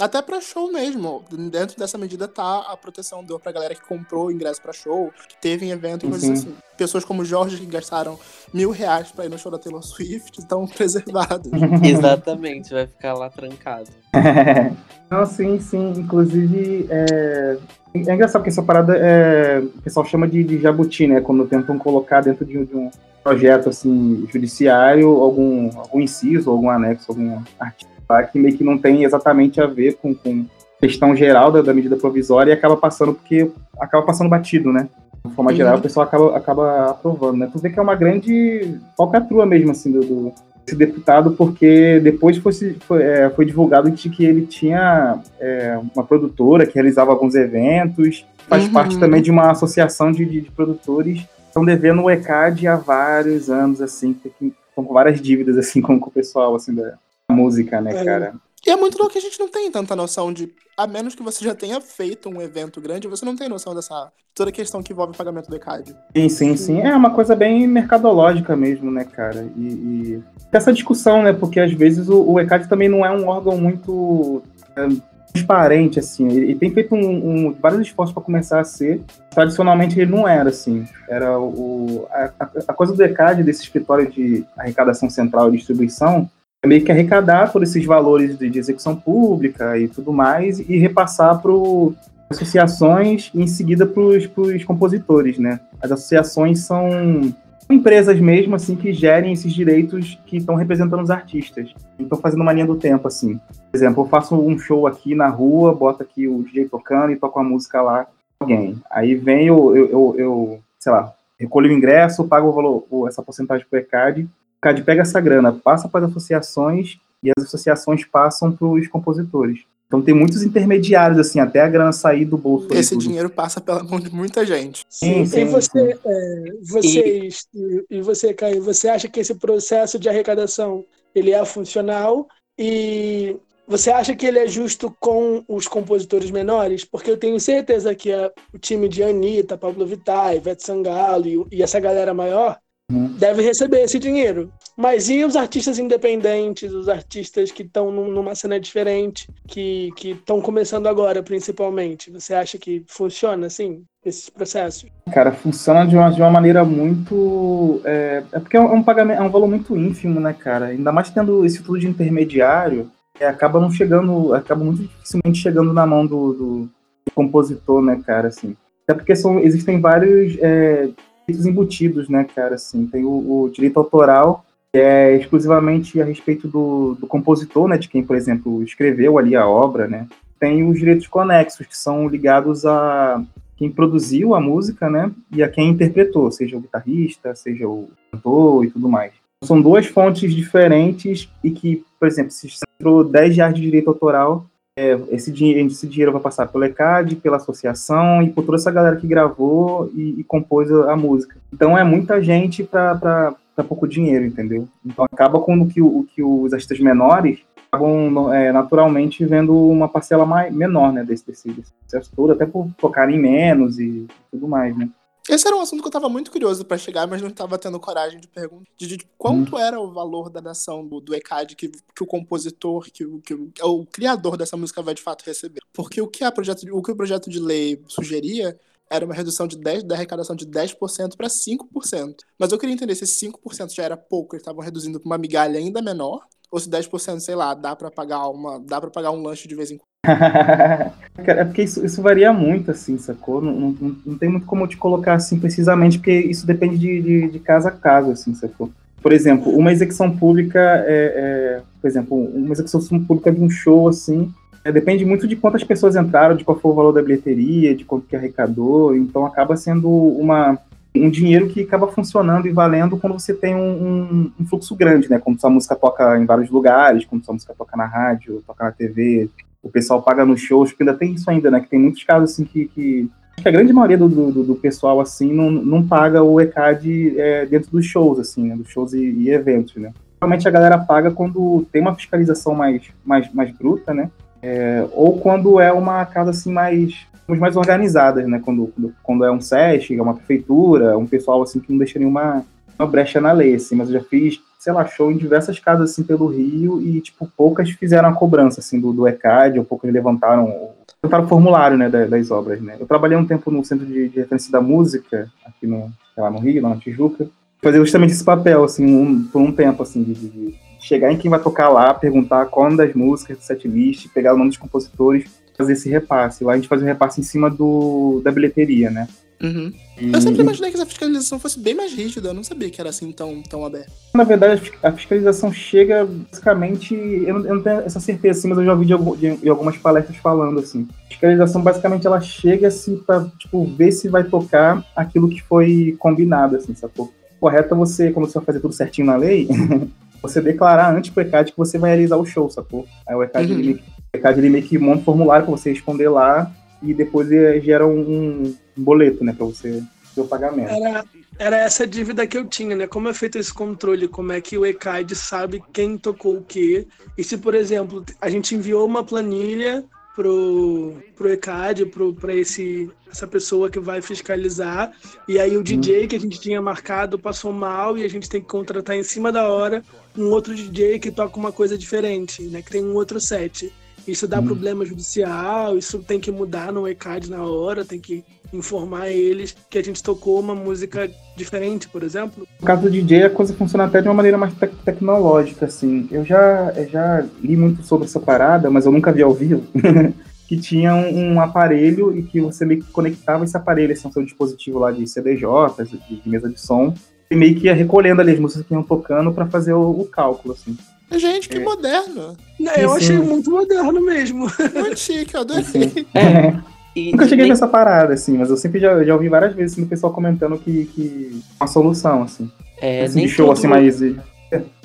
até pra show mesmo. Dentro dessa medida tá a proteção deu pra galera que comprou ingresso pra show, que teve em evento, coisas assim. Pessoas como o Jorge que gastaram mil reais pra ir no show da Taylor Swift estão preservadas. Exatamente, vai ficar lá trancado. Não, sim, sim. Inclusive, é... é engraçado que essa parada é... o pessoal chama de, de jabuti, né? Quando tentam colocar dentro de, de um projeto assim, judiciário algum, algum inciso, algum anexo, algum artigo tá? que meio que não tem exatamente a ver com, com questão geral da, da, medida provisória e acaba passando porque acaba passando batido, né? De forma uhum. geral, o pessoal acaba, acaba aprovando, né? Tu vê que é uma grande falcatrua mesmo, assim, do, do esse deputado, porque depois foi, foi, é, foi divulgado de que ele tinha é, uma produtora que realizava alguns eventos, faz uhum. parte também de uma associação de, de, de produtores estão devendo o ECAD há vários anos, assim, estão com várias dívidas, assim, com, com o pessoal, assim, da, música, né, é. cara? E é muito louco que a gente não tem tanta noção de. A menos que você já tenha feito um evento grande, você não tem noção dessa. toda a questão que envolve o pagamento do ECAD. Sim, sim, sim. É uma coisa bem mercadológica mesmo, né, cara? E, e... essa discussão, né? Porque às vezes o, o ECAD também não é um órgão muito. É, transparente, assim. Ele, ele tem feito um, um, vários esforços para começar a ser. Tradicionalmente ele não era, assim. Era o, a, a coisa do ECAD, desse escritório de arrecadação central e distribuição, meio que arrecadar por esses valores de, de execução pública e tudo mais e repassar para associações e em seguida para os compositores, né? As associações são empresas mesmo assim que gerem esses direitos que estão representando os artistas. Então fazendo uma linha do tempo assim. Por exemplo, eu faço um show aqui na rua, boto aqui o DJ tocando e toco a música lá alguém. Aí vem eu, eu, eu, eu sei lá, recolho o ingresso, pago o valor, essa porcentagem para o ECAD CAD pega essa grana, passa para as associações e as associações passam para os compositores. Então tem muitos intermediários, assim, até a grana sair do bolso. Esse dinheiro passa pela mão de muita gente. Sim, sim, e você, é, vocês, e... e você, Caio, você acha que esse processo de arrecadação ele é funcional e você acha que ele é justo com os compositores menores? Porque eu tenho certeza que a, o time de Anitta, Pablo Vittar, Ivete Sangalo e, e essa galera maior Deve receber esse dinheiro. Mas e os artistas independentes, os artistas que estão numa cena diferente, que estão começando agora, principalmente? Você acha que funciona assim, esses processos? Cara, funciona de uma, de uma maneira muito. É, é porque é um, pagamento, é um valor muito ínfimo, né, cara? Ainda mais tendo esse tudo de intermediário, é, acaba não chegando, acaba muito dificilmente chegando na mão do, do, do compositor, né, cara, assim. Até porque são, existem vários é, direitos embutidos, né, cara? Assim, tem o, o, direito autoral, que é exclusivamente a respeito do, do compositor, né, de quem, por exemplo, escreveu ali a obra, né? Tem os direitos conexos, que são ligados a quem produziu a música, né, e a quem interpretou, seja o guitarrista, seja o cantor e tudo mais. São duas fontes diferentes e que, por exemplo, se entrou 10 reais de direito autoral, esse, dinheiro, esse dinheiro vai passar pelo ECAD, pela associação e por toda essa galera que gravou e, e compôs a, a, música. Então é muita gente para pouco dinheiro, entendeu? Então acaba com que, o, que os artistas menores acabam é, naturalmente vendo uma parcela mais, menor né, desse, desse, desse processo todo, até por tocarem menos e tudo mais, né? Esse era um assunto que eu tava muito curioso para chegar, mas não tava tendo coragem de perguntar. De, de quanto hum. era o valor da nação do, do ECAD que, que o compositor, que, que, que, é o criador dessa música vai de fato receber. Porque o que, a projeto, o, que o projeto de lei sugeria era uma redução de 10, da arrecadação de 10% para 5%. Mas eu queria entender se esse 5% já era pouco, eles estavam reduzindo para uma migalha ainda menor, ou se 10%, sei lá, dá pra pagar uma, dá para pagar um lanche de vez em quando. é porque isso, isso, varia muito, assim, sacou? Não, não, não, tem muito como te colocar assim precisamente, porque isso depende de, de, de casa a casa, assim, sacou? Por exemplo, uma execução pública é, é, por exemplo, uma execução pública de um show, assim, é, depende muito de quantas pessoas entraram, de qual foi o valor da bilheteria, de quanto que arrecadou, então acaba sendo uma, um dinheiro que acaba funcionando e valendo quando você tem um, um, um, fluxo grande, né? Quando sua música toca em vários lugares, quando sua música toca na rádio, toca na TV, o pessoal paga nos shows, porque ainda tem isso ainda, né? Que tem muitos casos assim que, que a grande maioria do, do, do, pessoal assim não, não paga o ECAD é, dentro dos shows, assim, né? Dos shows e, e, eventos, né? Realmente a galera paga quando tem uma fiscalização mais, mais, mais bruta, né? É, ou quando é uma casa assim mais mais organizadas, né? Quando, quando, é um SESC, é uma prefeitura, um pessoal assim que não deixa nenhuma uma brecha na lei, assim, mas eu já fiz, sei lá, show em diversas casas assim pelo Rio e tipo poucas fizeram a cobrança assim do, do ECAD, ou poucas levantaram levantaram o formulário, né, das, das, obras, né? Eu trabalhei um tempo no Centro de, de Referência da Música aqui no, lá no Rio, lá na Tijuca, fazer justamente esse papel assim, um, por um tempo assim de, de chegar em quem vai tocar lá, perguntar qual das músicas do setlist, pegar o nome dos compositores fazer esse repasse. Lá a gente faz um repasse em cima do, da bilheteria, né? Uhum. E... Eu sempre imaginei que essa fiscalização fosse bem mais rígida, eu não sabia que era assim tão, tão aberto. Na verdade, a fiscalização chega basicamente. Eu não, eu não tenho essa certeza, assim, mas eu já ouvi de, de, de, algumas palestras falando assim. A fiscalização basicamente ela chega assim pra tipo, ver se vai tocar aquilo que foi combinado, assim, sacou? Correto é você, como você vai fazer tudo certinho na lei, você declarar antes pro ECAD que você vai realizar o show, sacou? Aí o ECAD uhum. ele mercado ele meio que monta um formulário para você responder lá e depois gera um, um boleto, né, para você fazer o pagamento. Era, era essa dívida que eu tinha, né? Como é feito esse controle? Como é que o ECAD sabe quem tocou o quê? E se, por exemplo, a gente enviou uma planilha pro, pro ECAD, pro, pra esse, essa pessoa que vai fiscalizar. E aí o DJ que a gente tinha marcado passou mal e a gente tem que contratar em cima da hora um outro DJ que toca uma coisa diferente, né? Que tem um outro set. Isso dá hum. problema judicial, isso tem que mudar no ECAD na hora, tem que informar eles que a gente tocou uma música diferente, por exemplo. No caso do DJ, a coisa funciona até de uma maneira mais te tecnológica, assim. Eu já, eu já li muito sobre essa parada, mas eu nunca vi ao vivo. que tinha um, um, aparelho e que você meio que conectava esse aparelho, esse o seu dispositivo lá de CDJ, de, de mesa de som, e meio que ia recolhendo ali as músicas que iam tocando para fazer o, o cálculo, assim. Gente, que é. moderno. eu achei muito moderno mesmo. Muito chique, eu adorei. É. E, Nunca cheguei nessa parada, assim, mas eu sempre já, já ouvi várias vezes assim, o pessoal comentando que, que uma solução, assim. É, nem show todo, assim mais.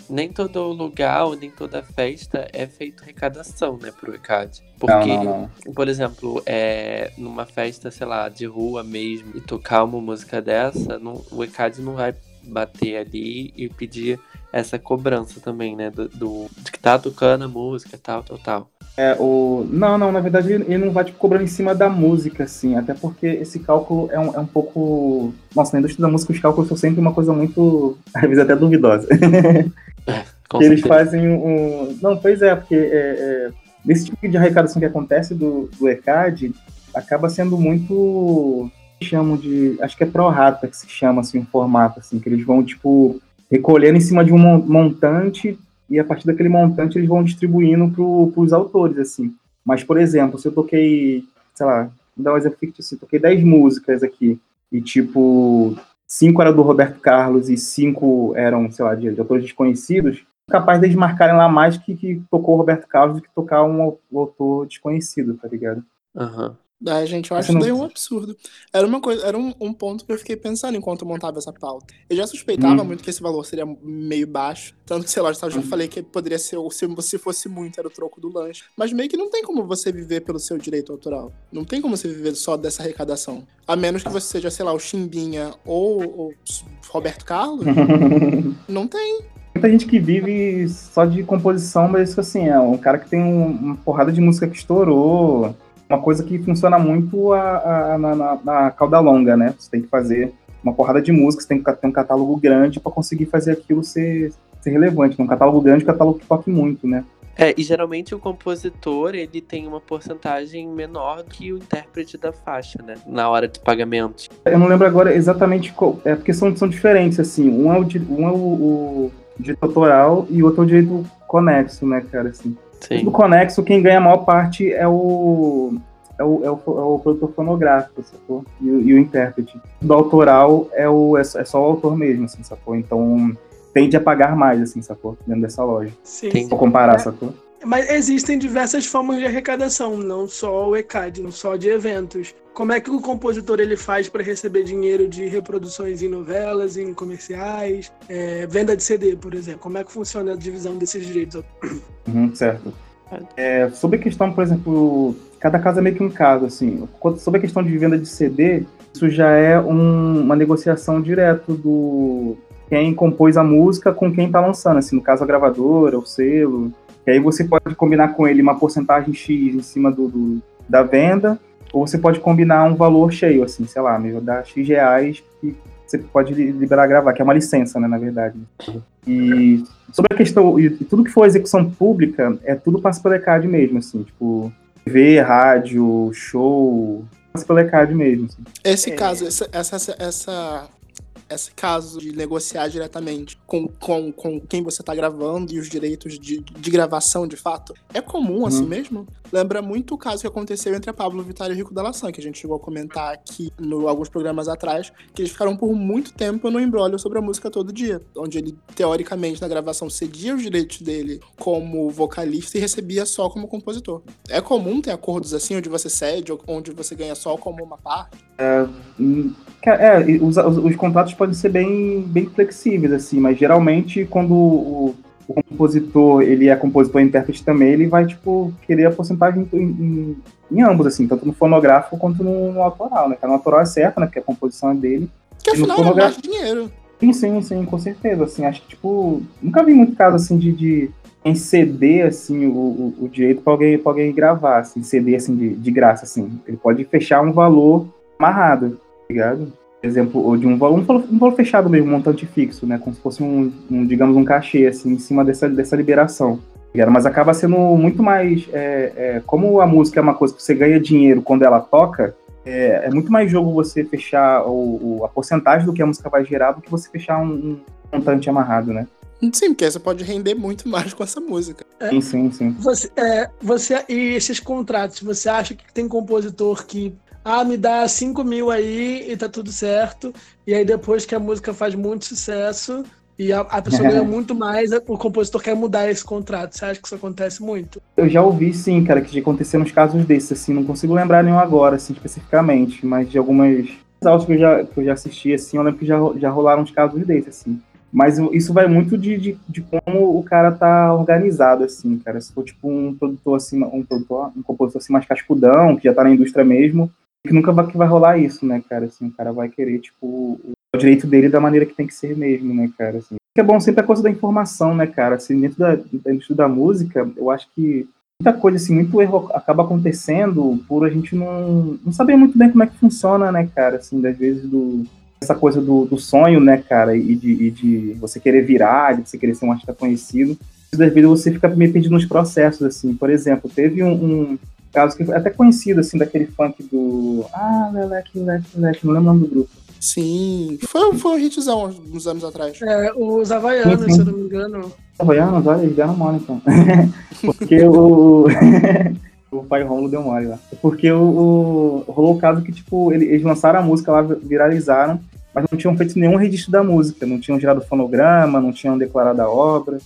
Nem todo lugar ou nem toda festa é feito arrecadação, né, pro ECAD. Porque, não, não, não. por exemplo, é, numa festa, sei lá, de rua mesmo, e tocar uma música dessa, não, o ECAD não vai bater ali e pedir essa cobrança também, né? Do, do, de que tá tocando a música, tal, tal, tal. É, o... Não, não, na verdade ele não vai tipo, cobrando em cima da música, assim, até porque esse cálculo é um, é um pouco. Nossa, na indústria da música os cálculos são sempre uma coisa muito, às vezes até duvidosa. É, eles fazem um. Não, pois é, porque é, é, nesse tipo de arrecadação que acontece do, do ECAD, acaba sendo muito. chamam de. Acho que é pró-rata que se chama assim, o formato, assim, que eles vão, tipo recolhendo em cima de um montante e a partir daquele montante eles vão distribuindo para os autores, assim. Mas, por exemplo, se eu toquei, sei lá, vou dar um exemplo fictício, assim, toquei 10 músicas aqui e, tipo, cinco eram do Roberto Carlos e cinco eram, sei lá, de, de autores desconhecidos, capaz deles marcarem lá mais que, que tocou o Roberto Carlos do que tocar um, um autor desconhecido, tá ligado? Uhum. É, gente, eu acho isso daí um absurdo. Era uma coisa, era um, um, ponto que eu fiquei pensando enquanto eu montava essa pauta. Eu já suspeitava hum. muito que esse valor seria meio baixo. Tanto que, sei lá, eu já hum. falei que poderia ser, se, se fosse muito, era o troco do lanche. Mas meio que não tem como você viver pelo seu direito autoral. Não tem como você viver só dessa arrecadação. A menos que você seja, sei lá, o Chimbinha ou o Roberto Carlos. não tem muita gente que vive só de composição, mas isso assim, é um cara que tem uma porrada de música que estourou, uma coisa que funciona muito a, a, na, na, na, cauda longa, né? Você tem que fazer uma porrada de músicas, tem que ter um catálogo grande para conseguir fazer aquilo ser, ser relevante. Né? Um catálogo grande, um catálogo que toque muito, né? É, e geralmente o compositor, ele tem uma porcentagem menor que o intérprete da faixa, né? Na hora de pagamento. Eu não lembro agora exatamente qual, é porque são, são diferentes, assim. Um é o, um é o, o direito autoral e outro é o direito conexo, né, cara, assim. Sim. No conexo, quem ganha a maior parte é o, é o, é o, é o produtor fonográfico, sacou? E, o- e o intérprete. Do autoral é, o, é, só- é só o autor mesmo, assim, sacou? Então tende a pagar mais, assim, sacou? Dentro dessa loja. Sim. Vou comparar, sacou? Mas existem diversas formas de arrecadação, não só o ECAD, não só de eventos. Como é que o compositor ele faz para receber dinheiro de reproduções em novelas, em comerciais, é, venda de CD, por exemplo? Como é que funciona a divisão desses direitos? Uhum, certo. É, sobre a questão, por exemplo, cada caso é meio que um caso, assim. Sobre a questão de venda de CD, isso já é um- uma negociação direto do quem compôs a música com quem tá lançando, assim, no caso a gravadora, o selo. E aí você pode combinar com ele uma porcentagem X em cima do, do- da venda, ou você pode combinar um valor cheio, assim, sei lá, meio dar X reais que você pode li- liberar gravar, que é uma licença, né, na verdade. E sobre a questão, e tudo que for execução pública, é tudo passa pelo ECAD mesmo, assim, tipo, TV, rádio, show, passa pelo ECAD mesmo, assim. Esse É. caso, essa, essa, essa, esse caso de negociar diretamente com, com, com quem você tá gravando e os direitos de, de gravação, de fato, é comum assim Uhum. mesmo? Lembra muito o caso que aconteceu entre a Pablo Vittar e o Rico da Laçã, que a gente chegou a comentar aqui no alguns programas atrás, que eles ficaram por muito tempo no embrólio sobre a música todo dia, onde ele, teoricamente, na gravação cedia os direitos dele como vocalista e recebia só como compositor. É comum ter acordos assim, onde você cede, onde você ganha só como uma parte? Hum, ca- É, e os, os, os contratos podem ser bem, bem flexíveis, assim, mas geralmente quando o, o compositor, ele é compositor e intérprete também, ele vai, tipo, querer a porcentagem em, em, em ambos, assim, tanto no fonográfico quanto no, no autoral, né? Que no autoral é certo, né? Porque a composição é dele. Que E no afinal é fonogra- mais dinheiro. Sim, sim, sim, com certeza, assim, acho que, tipo, nunca vi muito caso, assim, de, de em ceder, assim, o, o, o direito pra alguém, pra alguém gravar, assim, ceder, assim, de, de graça, assim. Ele pode fechar um valor amarrado, ligado? Por exemplo, ou de um valor, um valor, um valor fechado mesmo, um montante fixo, né? Como se fosse um, um, digamos, um cachê, assim, em cima dessa, dessa liberação. tá ligado? Mas acaba sendo muito mais. é, é, como a música é uma coisa que você ganha dinheiro quando ela toca, é, é muito mais jogo você fechar o, o- a porcentagem do que a música vai gerar do que você fechar um, um montante amarrado, né? Sim, porque você pode render muito mais com essa música. É. Sim, sim, sim. Você, é, você e esses contratos, você acha que tem compositor que ah, me dá 5 mil aí e tá tudo certo, e aí depois que a música faz muito sucesso e a, a pessoa ganha muito mais, o compositor quer mudar esse contrato. Você acha que isso acontece muito? Eu já ouvi, sim, cara, que já aconteceram uns casos desses, assim, não consigo lembrar nenhum agora, assim, especificamente, mas de algumas aulas que eu já, que eu já assisti, assim, eu lembro que já, já rolaram uns casos desses, assim. Mas isso vai muito de, de, de como o cara tá organizado, assim, cara. Se for, tipo, um produtor, assim, um produtor, um compositor, assim, mais cascudão, que já tá na indústria mesmo, que nunca vai, que vai rolar isso, né, cara, assim, o cara vai querer, tipo, o, direito dele da maneira que tem que ser mesmo, né, cara, assim. O que é bom sempre é a coisa da informação, né, cara, assim, dentro da, indústria da música, eu acho que muita coisa, assim, muito erro acaba acontecendo por a gente não, não saber muito bem como é que funciona, né, cara, assim, das vezes do, essa coisa do, do sonho, né, cara, e de, e de você querer virar, de você querer ser um artista conhecido, das vezes você fica meio perdido nos processos, assim, por exemplo, teve um, um caso que foi até conhecido, assim, daquele funk do, ah, Leleque, Leleque, Leleque, não lembro o nome do grupo. Sim. Foi, foi um hitzão uns- uns anos atrás. É, os havaianos, Sim, sim. se eu não me engano. Havaianos, olha, eles deram mole, então. Porque o... o pai Romulo deu mole lá. Porque o, o- rolou o caso que, tipo, ele- eles lançaram a música lá, viralizaram, mas não tinham feito nenhum registro da música, não tinham gerado fonograma, não tinham declarado a obra.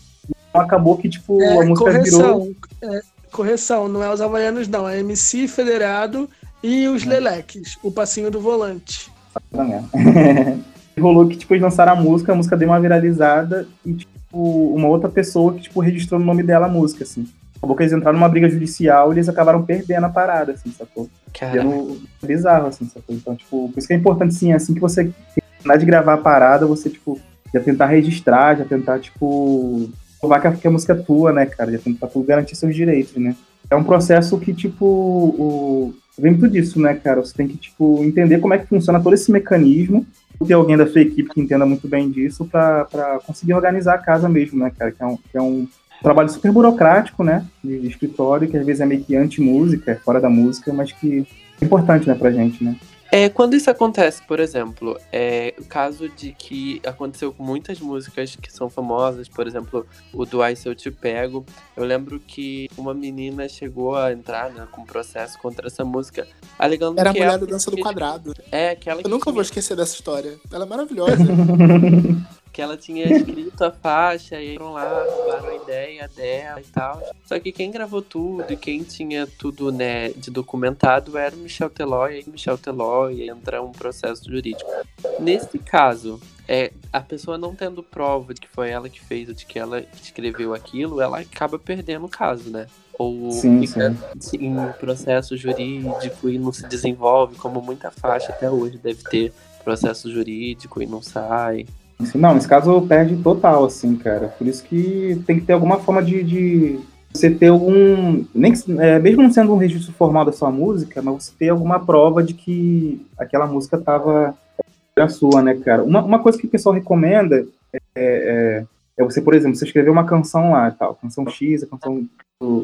Então acabou que, tipo, É, a música virou... correção. É, correção, não é os havaianos, não. É MC Federado e os Leleques, o passinho do volante. Rolou que, tipo, eles lançaram a música, a música deu uma viralizada e, tipo, uma outra pessoa que, tipo, registrou no nome dela a música, assim. Acabou que eles entraram numa briga judicial e eles acabaram perdendo a parada, assim, sacou? Cara, Pelo... bizarro, assim, sacou? Então, tipo, por isso que é importante, sim, assim que você terminar de gravar a parada, você, tipo, já tentar registrar, já tentar, tipo, provar que a, música é tua, né, cara? Já tentar tu garantir seus direitos, né? É um processo que, tipo, o... vem muito disso, né, cara? Você tem que, tipo, entender como é que funciona todo esse mecanismo, ter alguém da sua equipe que entenda muito bem disso pra, pra conseguir organizar a casa mesmo, né, cara? Que é um, que é um trabalho super burocrático, né, de, de escritório, que às vezes é meio que anti-música, é fora da música, mas que é importante, né, pra gente, né? É, quando isso acontece, por exemplo, é o caso de que aconteceu com muitas músicas que são famosas, por exemplo, o do Ai Se Eu Te Pego. Eu lembro que uma menina chegou a entrar né, com processo contra essa música, alegando Era a que mulher ela da dança do tinha- quadrado. É, aquela Eu que nunca tinha- vou esquecer dessa história. Ela é maravilhosa. que ela tinha escrito a faixa e foram lá, roubaram a ideia dela e tal. Só que quem gravou tudo e quem tinha tudo, né, de documentado era o Michel Teló, e aí Michel Teló ia entrar um processo jurídico. Nesse caso, é, a pessoa não tendo prova de que foi ela que fez ou de que ela escreveu aquilo, ela acaba perdendo o caso, né? Ou Sim, fica em processo jurídico e não se desenvolve, como muita faixa até hoje deve ter processo jurídico e não sai. Não, nesse caso perde total, assim, cara. Por isso que tem que ter alguma forma de, de você ter algum. Nem é, mesmo não sendo um registro formal da sua música, mas você ter alguma prova de que aquela música tava era sua, né, cara? Uma, uma coisa que o pessoal recomenda é, é, é você, por exemplo, você escrever uma canção lá e tal, canção X, a canção.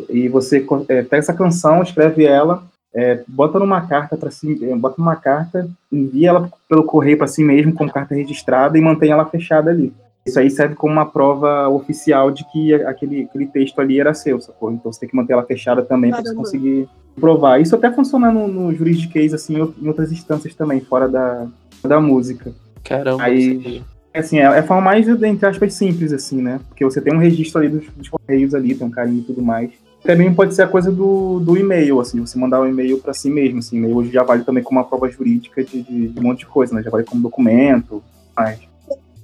E você é, pega essa canção, escreve ela, é, bota numa carta para si, é, bota numa carta, envia ela pelo correio para si mesmo como carta registrada e mantém ela fechada ali. Isso aí serve como uma prova oficial de que aquele, aquele texto ali era seu, sacou? Então você tem que manter ela fechada também para você conseguir provar. Isso até funciona no, no juridiquês, assim, em outras instâncias também, fora da, da música. Caramba, Aí-. É, Assim, é, é a forma mais, entre aspas, simples, assim, né? Porque você tem um registro ali dos, dos correios ali, tem um carinho e tudo mais. Também pode ser a coisa do, do e-mail, assim, você mandar um e-mail para si mesmo, assim, e-mail hoje já vale também como uma prova jurídica de, de, de um monte de coisa, né? Já vale como documento, mas...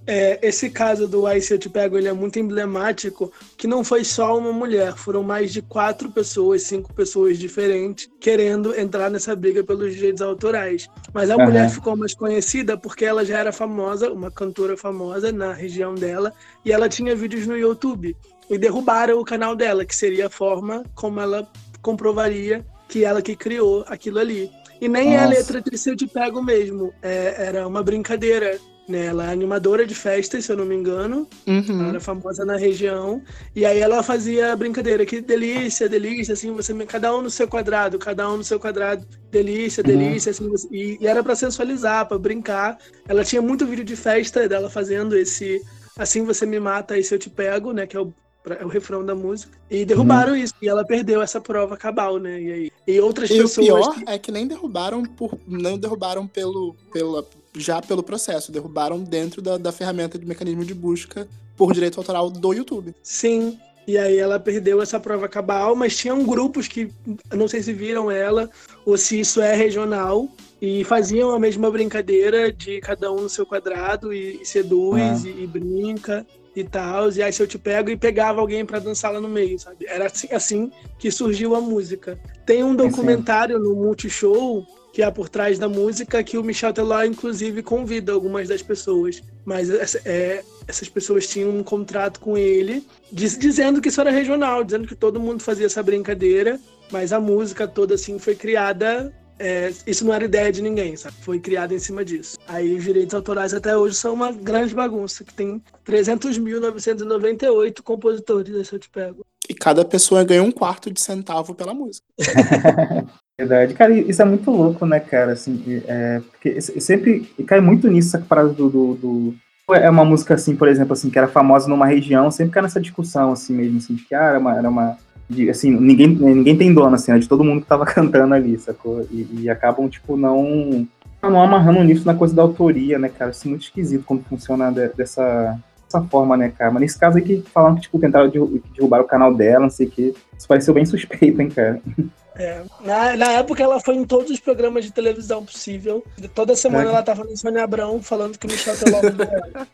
É, esse caso do Ai Se Eu Te Pego, ele é muito emblemático, que não foi só uma mulher, foram mais de quatro pessoas, cinco pessoas diferentes, querendo entrar nessa briga pelos direitos autorais. Mas a Aham. mulher ficou mais conhecida porque ela já era famosa, uma cantora famosa na região dela, e ela tinha vídeos no YouTube. E derrubaram o canal dela, que seria a forma como ela comprovaria que ela que criou aquilo ali. E nem é a Nossa. letra de Se Eu Te Pego mesmo, é- era uma brincadeira né? Ela é animadora de festas, se eu não me engano. Ela Uhum. era famosa na região. E aí ela fazia brincadeira, que delícia, delícia, assim, você cada um no seu quadrado, cada um no seu quadrado, delícia, Uhum. delícia, assim, você- e, e era pra sensualizar, pra brincar. Ela tinha muito vídeo de festa dela fazendo esse Assim você me mata, aí se eu te pego, né? Que é o, é o refrão da música. E derrubaram Uhum. isso. E ela perdeu essa prova cabal, né? E, aí, e outras E o pessoas. pior que- é que nem derrubaram por. Não derrubaram pelo. Pela, já pelo processo. Derrubaram dentro da, da ferramenta de mecanismo de busca por direito autoral do YouTube. Sim. E aí ela perdeu essa prova cabal, mas tinham grupos que não sei se viram ela ou se isso é regional e faziam a mesma brincadeira de cada um no seu quadrado e, e seduz Ah. e, e brinca e tal. E aí se eu te pego e pegava alguém pra dançar lá no meio, sabe? Era assim, assim que surgiu a música. Tem um documentário no Multishow que é por trás da música que o Michel Teló inclusive convida algumas das pessoas, mas essa- é, essas pessoas tinham um contrato com ele diz- dizendo que isso era regional, dizendo que todo mundo fazia essa brincadeira, mas a música toda assim foi criada. é, isso não era ideia de ninguém, sabe? Foi criada em cima disso. Aí os direitos autorais até hoje são uma grande bagunça, que tem 300.998 compositores, esse eu te pego. E cada pessoa ganha um quarto de centavo pela música. Verdade. Cara, isso é muito louco, né, cara? Assim, é, porque se- sempre cai muito nisso essa parada do, do, do- É uma música, assim, por exemplo, assim, que era famosa numa região, sempre cai nessa discussão, assim mesmo, assim, de que ah, era uma. Era uma de, assim, ninguém, ninguém tem dono, assim, né, de todo mundo que tava cantando ali, sacou? E, e acabam, tipo, não. Não amarrando nisso na coisa da autoria, né, cara? Isso é muito esquisito como funciona de- dessa, dessa forma, né, cara? Mas nesse caso aí que falaram que, tipo, tentaram derru- derrubar o canal dela, não sei o quê. Isso pareceu bem suspeito, hein, cara? É, na, na época ela foi em todos os programas de televisão possível. Toda semana É. ela tava no Sônia Abrão falando que o Michel Teló ela.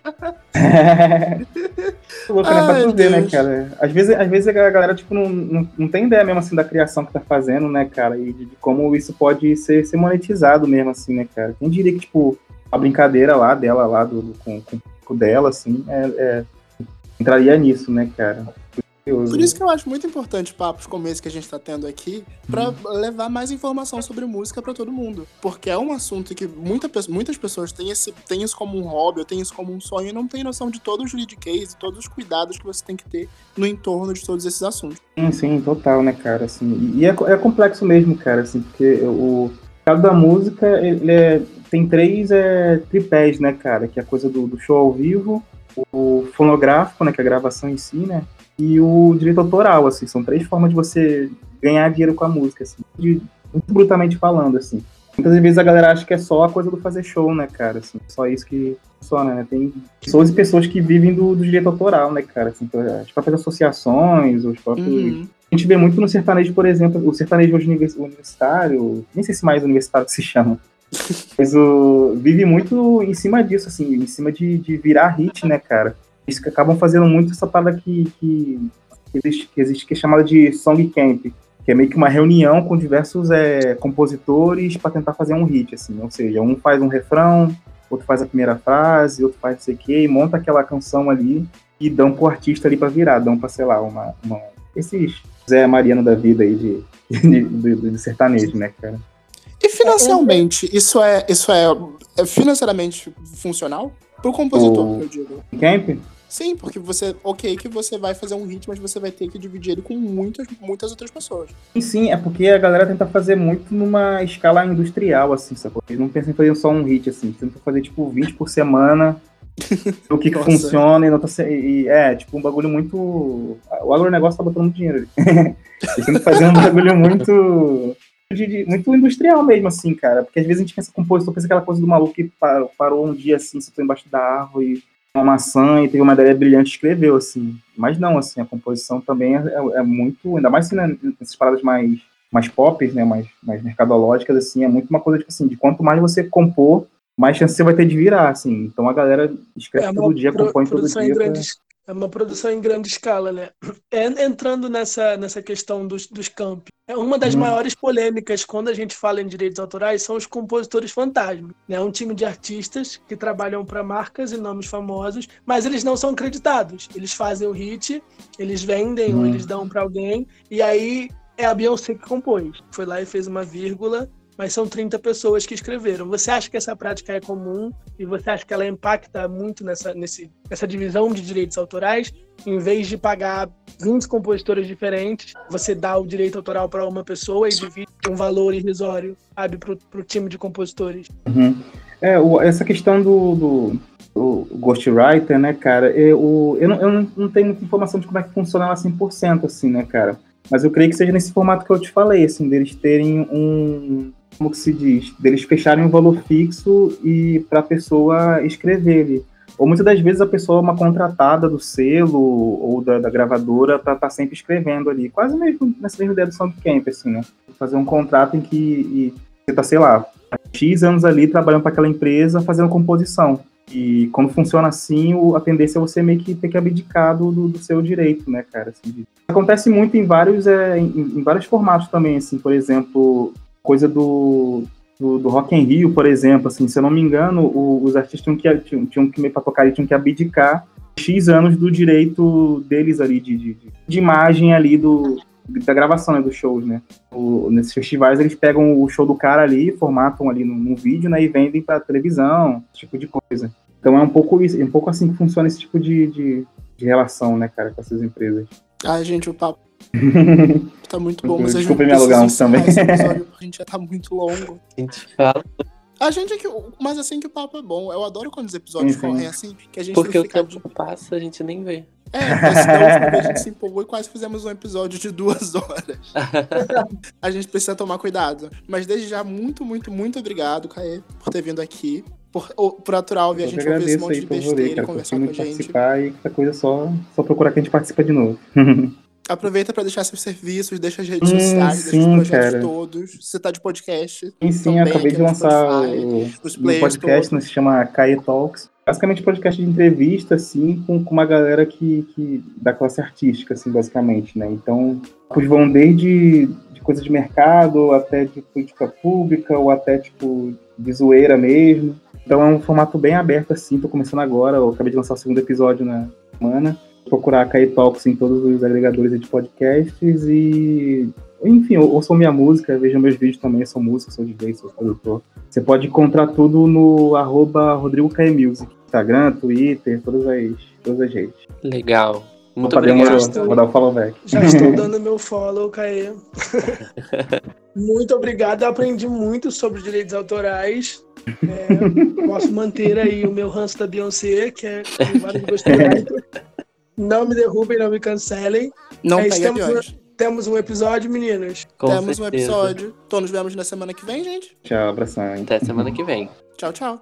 louco, né? Pra Ai, tu ver, né, cara? Às vezes, às vezes a galera, tipo, não, não, não tem ideia mesmo, assim, da criação que tá fazendo, né, cara? E de, de como isso pode ser, ser monetizado mesmo, assim, né, cara? Quem diria que, tipo, a brincadeira lá dela, lá do, do- com, com o dela, assim, é, é- entraria nisso, né, cara? Por isso que eu acho muito importante papos como esse que a gente tá tendo aqui, pra levar mais informação sobre música pra todo mundo. Porque é um assunto que muita, muitas pessoas têm, esse, têm isso como um hobby, ou têm isso como um sonho, e não têm noção de todo o juridiquês e todos os cuidados que você tem que ter no entorno de todos esses assuntos. Sim, sim, total, né, cara, assim, e é, é complexo mesmo, cara, assim, porque o, Cada música, ele é, tem três é, tripés, né, cara? Que é a coisa do, do, show ao vivo, o fonográfico, né, que é a gravação em si, né? E o direito autoral, assim. São três formas de você ganhar dinheiro com a música, assim. De, muito brutalmente falando, assim. Muitas vezes a galera acha que é só a coisa do fazer show, né, cara? Assim, só isso que funciona, né? Tem pessoas e pessoas que vivem do, do direito autoral, né, cara? Assim, as próprias associações, os próprios. Uhum. A gente vê muito no sertanejo, por exemplo, o sertanejo hoje universitário, nem sei se mais universitário que se chama, mas o, vive muito em cima disso, assim, em cima de, de virar hit, né, cara? Isso que acabam fazendo muito essa parada que, que, que, existe, que existe, que é chamada de song camp, que é meio que uma reunião com diversos é, compositores para tentar fazer um hit, assim, ou seja, um faz um refrão, outro faz a primeira frase, outro faz não sei o quê, e monta aquela canção ali e dão pro artista ali para virar, dão pra, sei lá, uma, uma, esses Zé Mariano da vida aí de, de, de, de sertanejo, né, cara? E financeiramente, isso é, isso é, é financeiramente funcional? Pro compositor, o... eu digo. Camp? Sim, porque você, ok, que você vai fazer um hit, mas você vai ter que dividir ele com muitas, muitas outras pessoas. Sim, sim, é porque a galera tenta fazer muito numa escala industrial, assim, sacou? Eles não pensam em fazer só um hit, assim, tentam fazer, tipo, 20 por semana, o que, que funciona e não tá e, É, tipo, um bagulho muito. O agronegócio tá botando muito dinheiro ali. Eles tentam fazer um bagulho muito. De, de, muito industrial mesmo, assim, cara. Porque às vezes a gente pensa compositor, pensa aquela coisa do maluco que parou, parou um dia assim, sentou embaixo da árvore uma maçã e teve uma ideia brilhante escreveu, assim. Mas não, assim, a composição também é, é, é muito, ainda mais assim, né, nessas paradas mais, mais pop, né, mais, mais mercadológicas, assim, é muito uma coisa, tipo assim, de quanto mais você compor, mais chance você vai ter de virar, assim. Então a galera escreve é todo dia, compõe todo dia. É uma produção em grande escala, né? É, entrando nessa, nessa questão dos, dos campi. É uma das hum. maiores polêmicas quando a gente fala em direitos autorais são os compositores fantasma. É né? um time de artistas que trabalham para marcas e nomes famosos, mas eles não são acreditados. Eles fazem o hit, eles vendem hum. ou eles dão para alguém, e aí é a Beyoncé que compôs. Foi lá e fez uma vírgula mas são 30 pessoas que escreveram. Você acha que essa prática é comum e você acha que ela impacta muito nessa, nesse, nessa divisão de direitos autorais? Em vez de pagar 20 compositores diferentes, você dá o direito autoral para uma pessoa e divide um valor irrisório, sabe, para o time de compositores. Uhum. É, o, essa questão do, do, ghostwriter, né, cara, eu, eu, não, eu não tenho muita informação de como é que funciona ela 100%, assim, né, cara? Mas eu creio que seja nesse formato que eu te falei, assim, deles terem um, como que se diz, deles fecharem um valor fixo e para a pessoa escrever ele. Ou muitas das vezes a pessoa é uma contratada do selo ou da, da gravadora para estar tá sempre escrevendo ali, quase mesmo nessa mesma ideia do Soundcamp, assim, né? Fazer um contrato em que você tá, sei lá, X anos ali trabalhando para aquela empresa fazendo composição. E quando funciona assim, a tendência é você meio que ter que abdicar do, do seu direito, né, cara? Assim, acontece muito em vários, é, em, em, vários formatos também, assim, por exemplo, coisa do, do, do, Rock in Rio, por exemplo, assim, se eu não me engano, o, os artistas tinham que, tinham, tinham que para tocar e tinham que abdicar X anos do direito deles ali, de, de, de imagem ali do, da gravação né, dos shows, né? O, nesses festivais eles pegam o show do cara ali, formatam ali num, num vídeo, né, e vendem para televisão, esse tipo de coisa. Então é um pouco isso, é um pouco assim que funciona esse tipo de, de, de relação, né, cara, com essas empresas. Ai, gente, o papo tá muito bom, mas a gente me alugar uns também. a gente já tá muito longo. A gente fala. A gente é que. Mas assim que o papo é bom. Eu adoro quando os episódios uhum. correm assim, que a gente Porque o tempo de... passa, a gente nem vê. É, mas não, a gente se empolgou e quase fizemos um episódio de duas horas. a gente precisa tomar cuidado. Mas desde já, muito, muito, muito obrigado, Caê, por ter vindo aqui. Por, por aturar ouvir a gente ouvir esse monte de besteira e conversar com a gente. participar e qualquer coisa só, só procurar que a gente participa de novo. Aproveita para deixar seus serviços, deixa as redes hum, sociais, sim, deixa os projetos cara. todos. Você tá de podcast. Sim, sim, também, acabei de lançar o, o podcast, né, se chama Caia Talks. Basicamente podcast de entrevista, assim, com, com uma galera que, que da classe artística, assim, basicamente, né? Então, eles vão desde de coisa de mercado até de política pública ou até, tipo, de zoeira mesmo. Então é um formato bem aberto, assim, tô começando agora, eu acabei de lançar o segundo episódio na semana procurar Kai Talks em todos os agregadores de podcasts e, enfim, ouçam minha música, vejam meus vídeos também, sou músico, sou DJ, sou produtor. Você pode encontrar tudo no arroba Rodrigo Music, Instagram, Twitter, todas as, todas as redes. Legal. Muito Opa, obrigado. Demorou. Vou dar o follow back. Já estou dando meu follow, Caê. Muito obrigado, eu aprendi muito sobre direitos autorais. É, posso manter aí o meu ranço da Beyoncé, que é gostos muito. Não me derrubem, não me cancelem. Não É temos, aviões. temos um episódio, meninas. Com Temos um certeza. episódio. Então nos vemos na semana que vem, gente. Tchau, abração. hein? Até semana que vem. Tchau, tchau.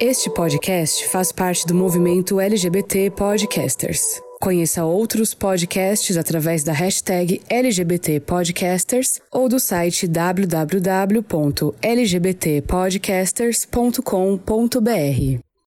Este podcast faz parte do movimento LGBT Podcasters. Conheça outros podcasts através da hashtag LGBT Podcasters ou do site www.lgbtpodcasters.com.br.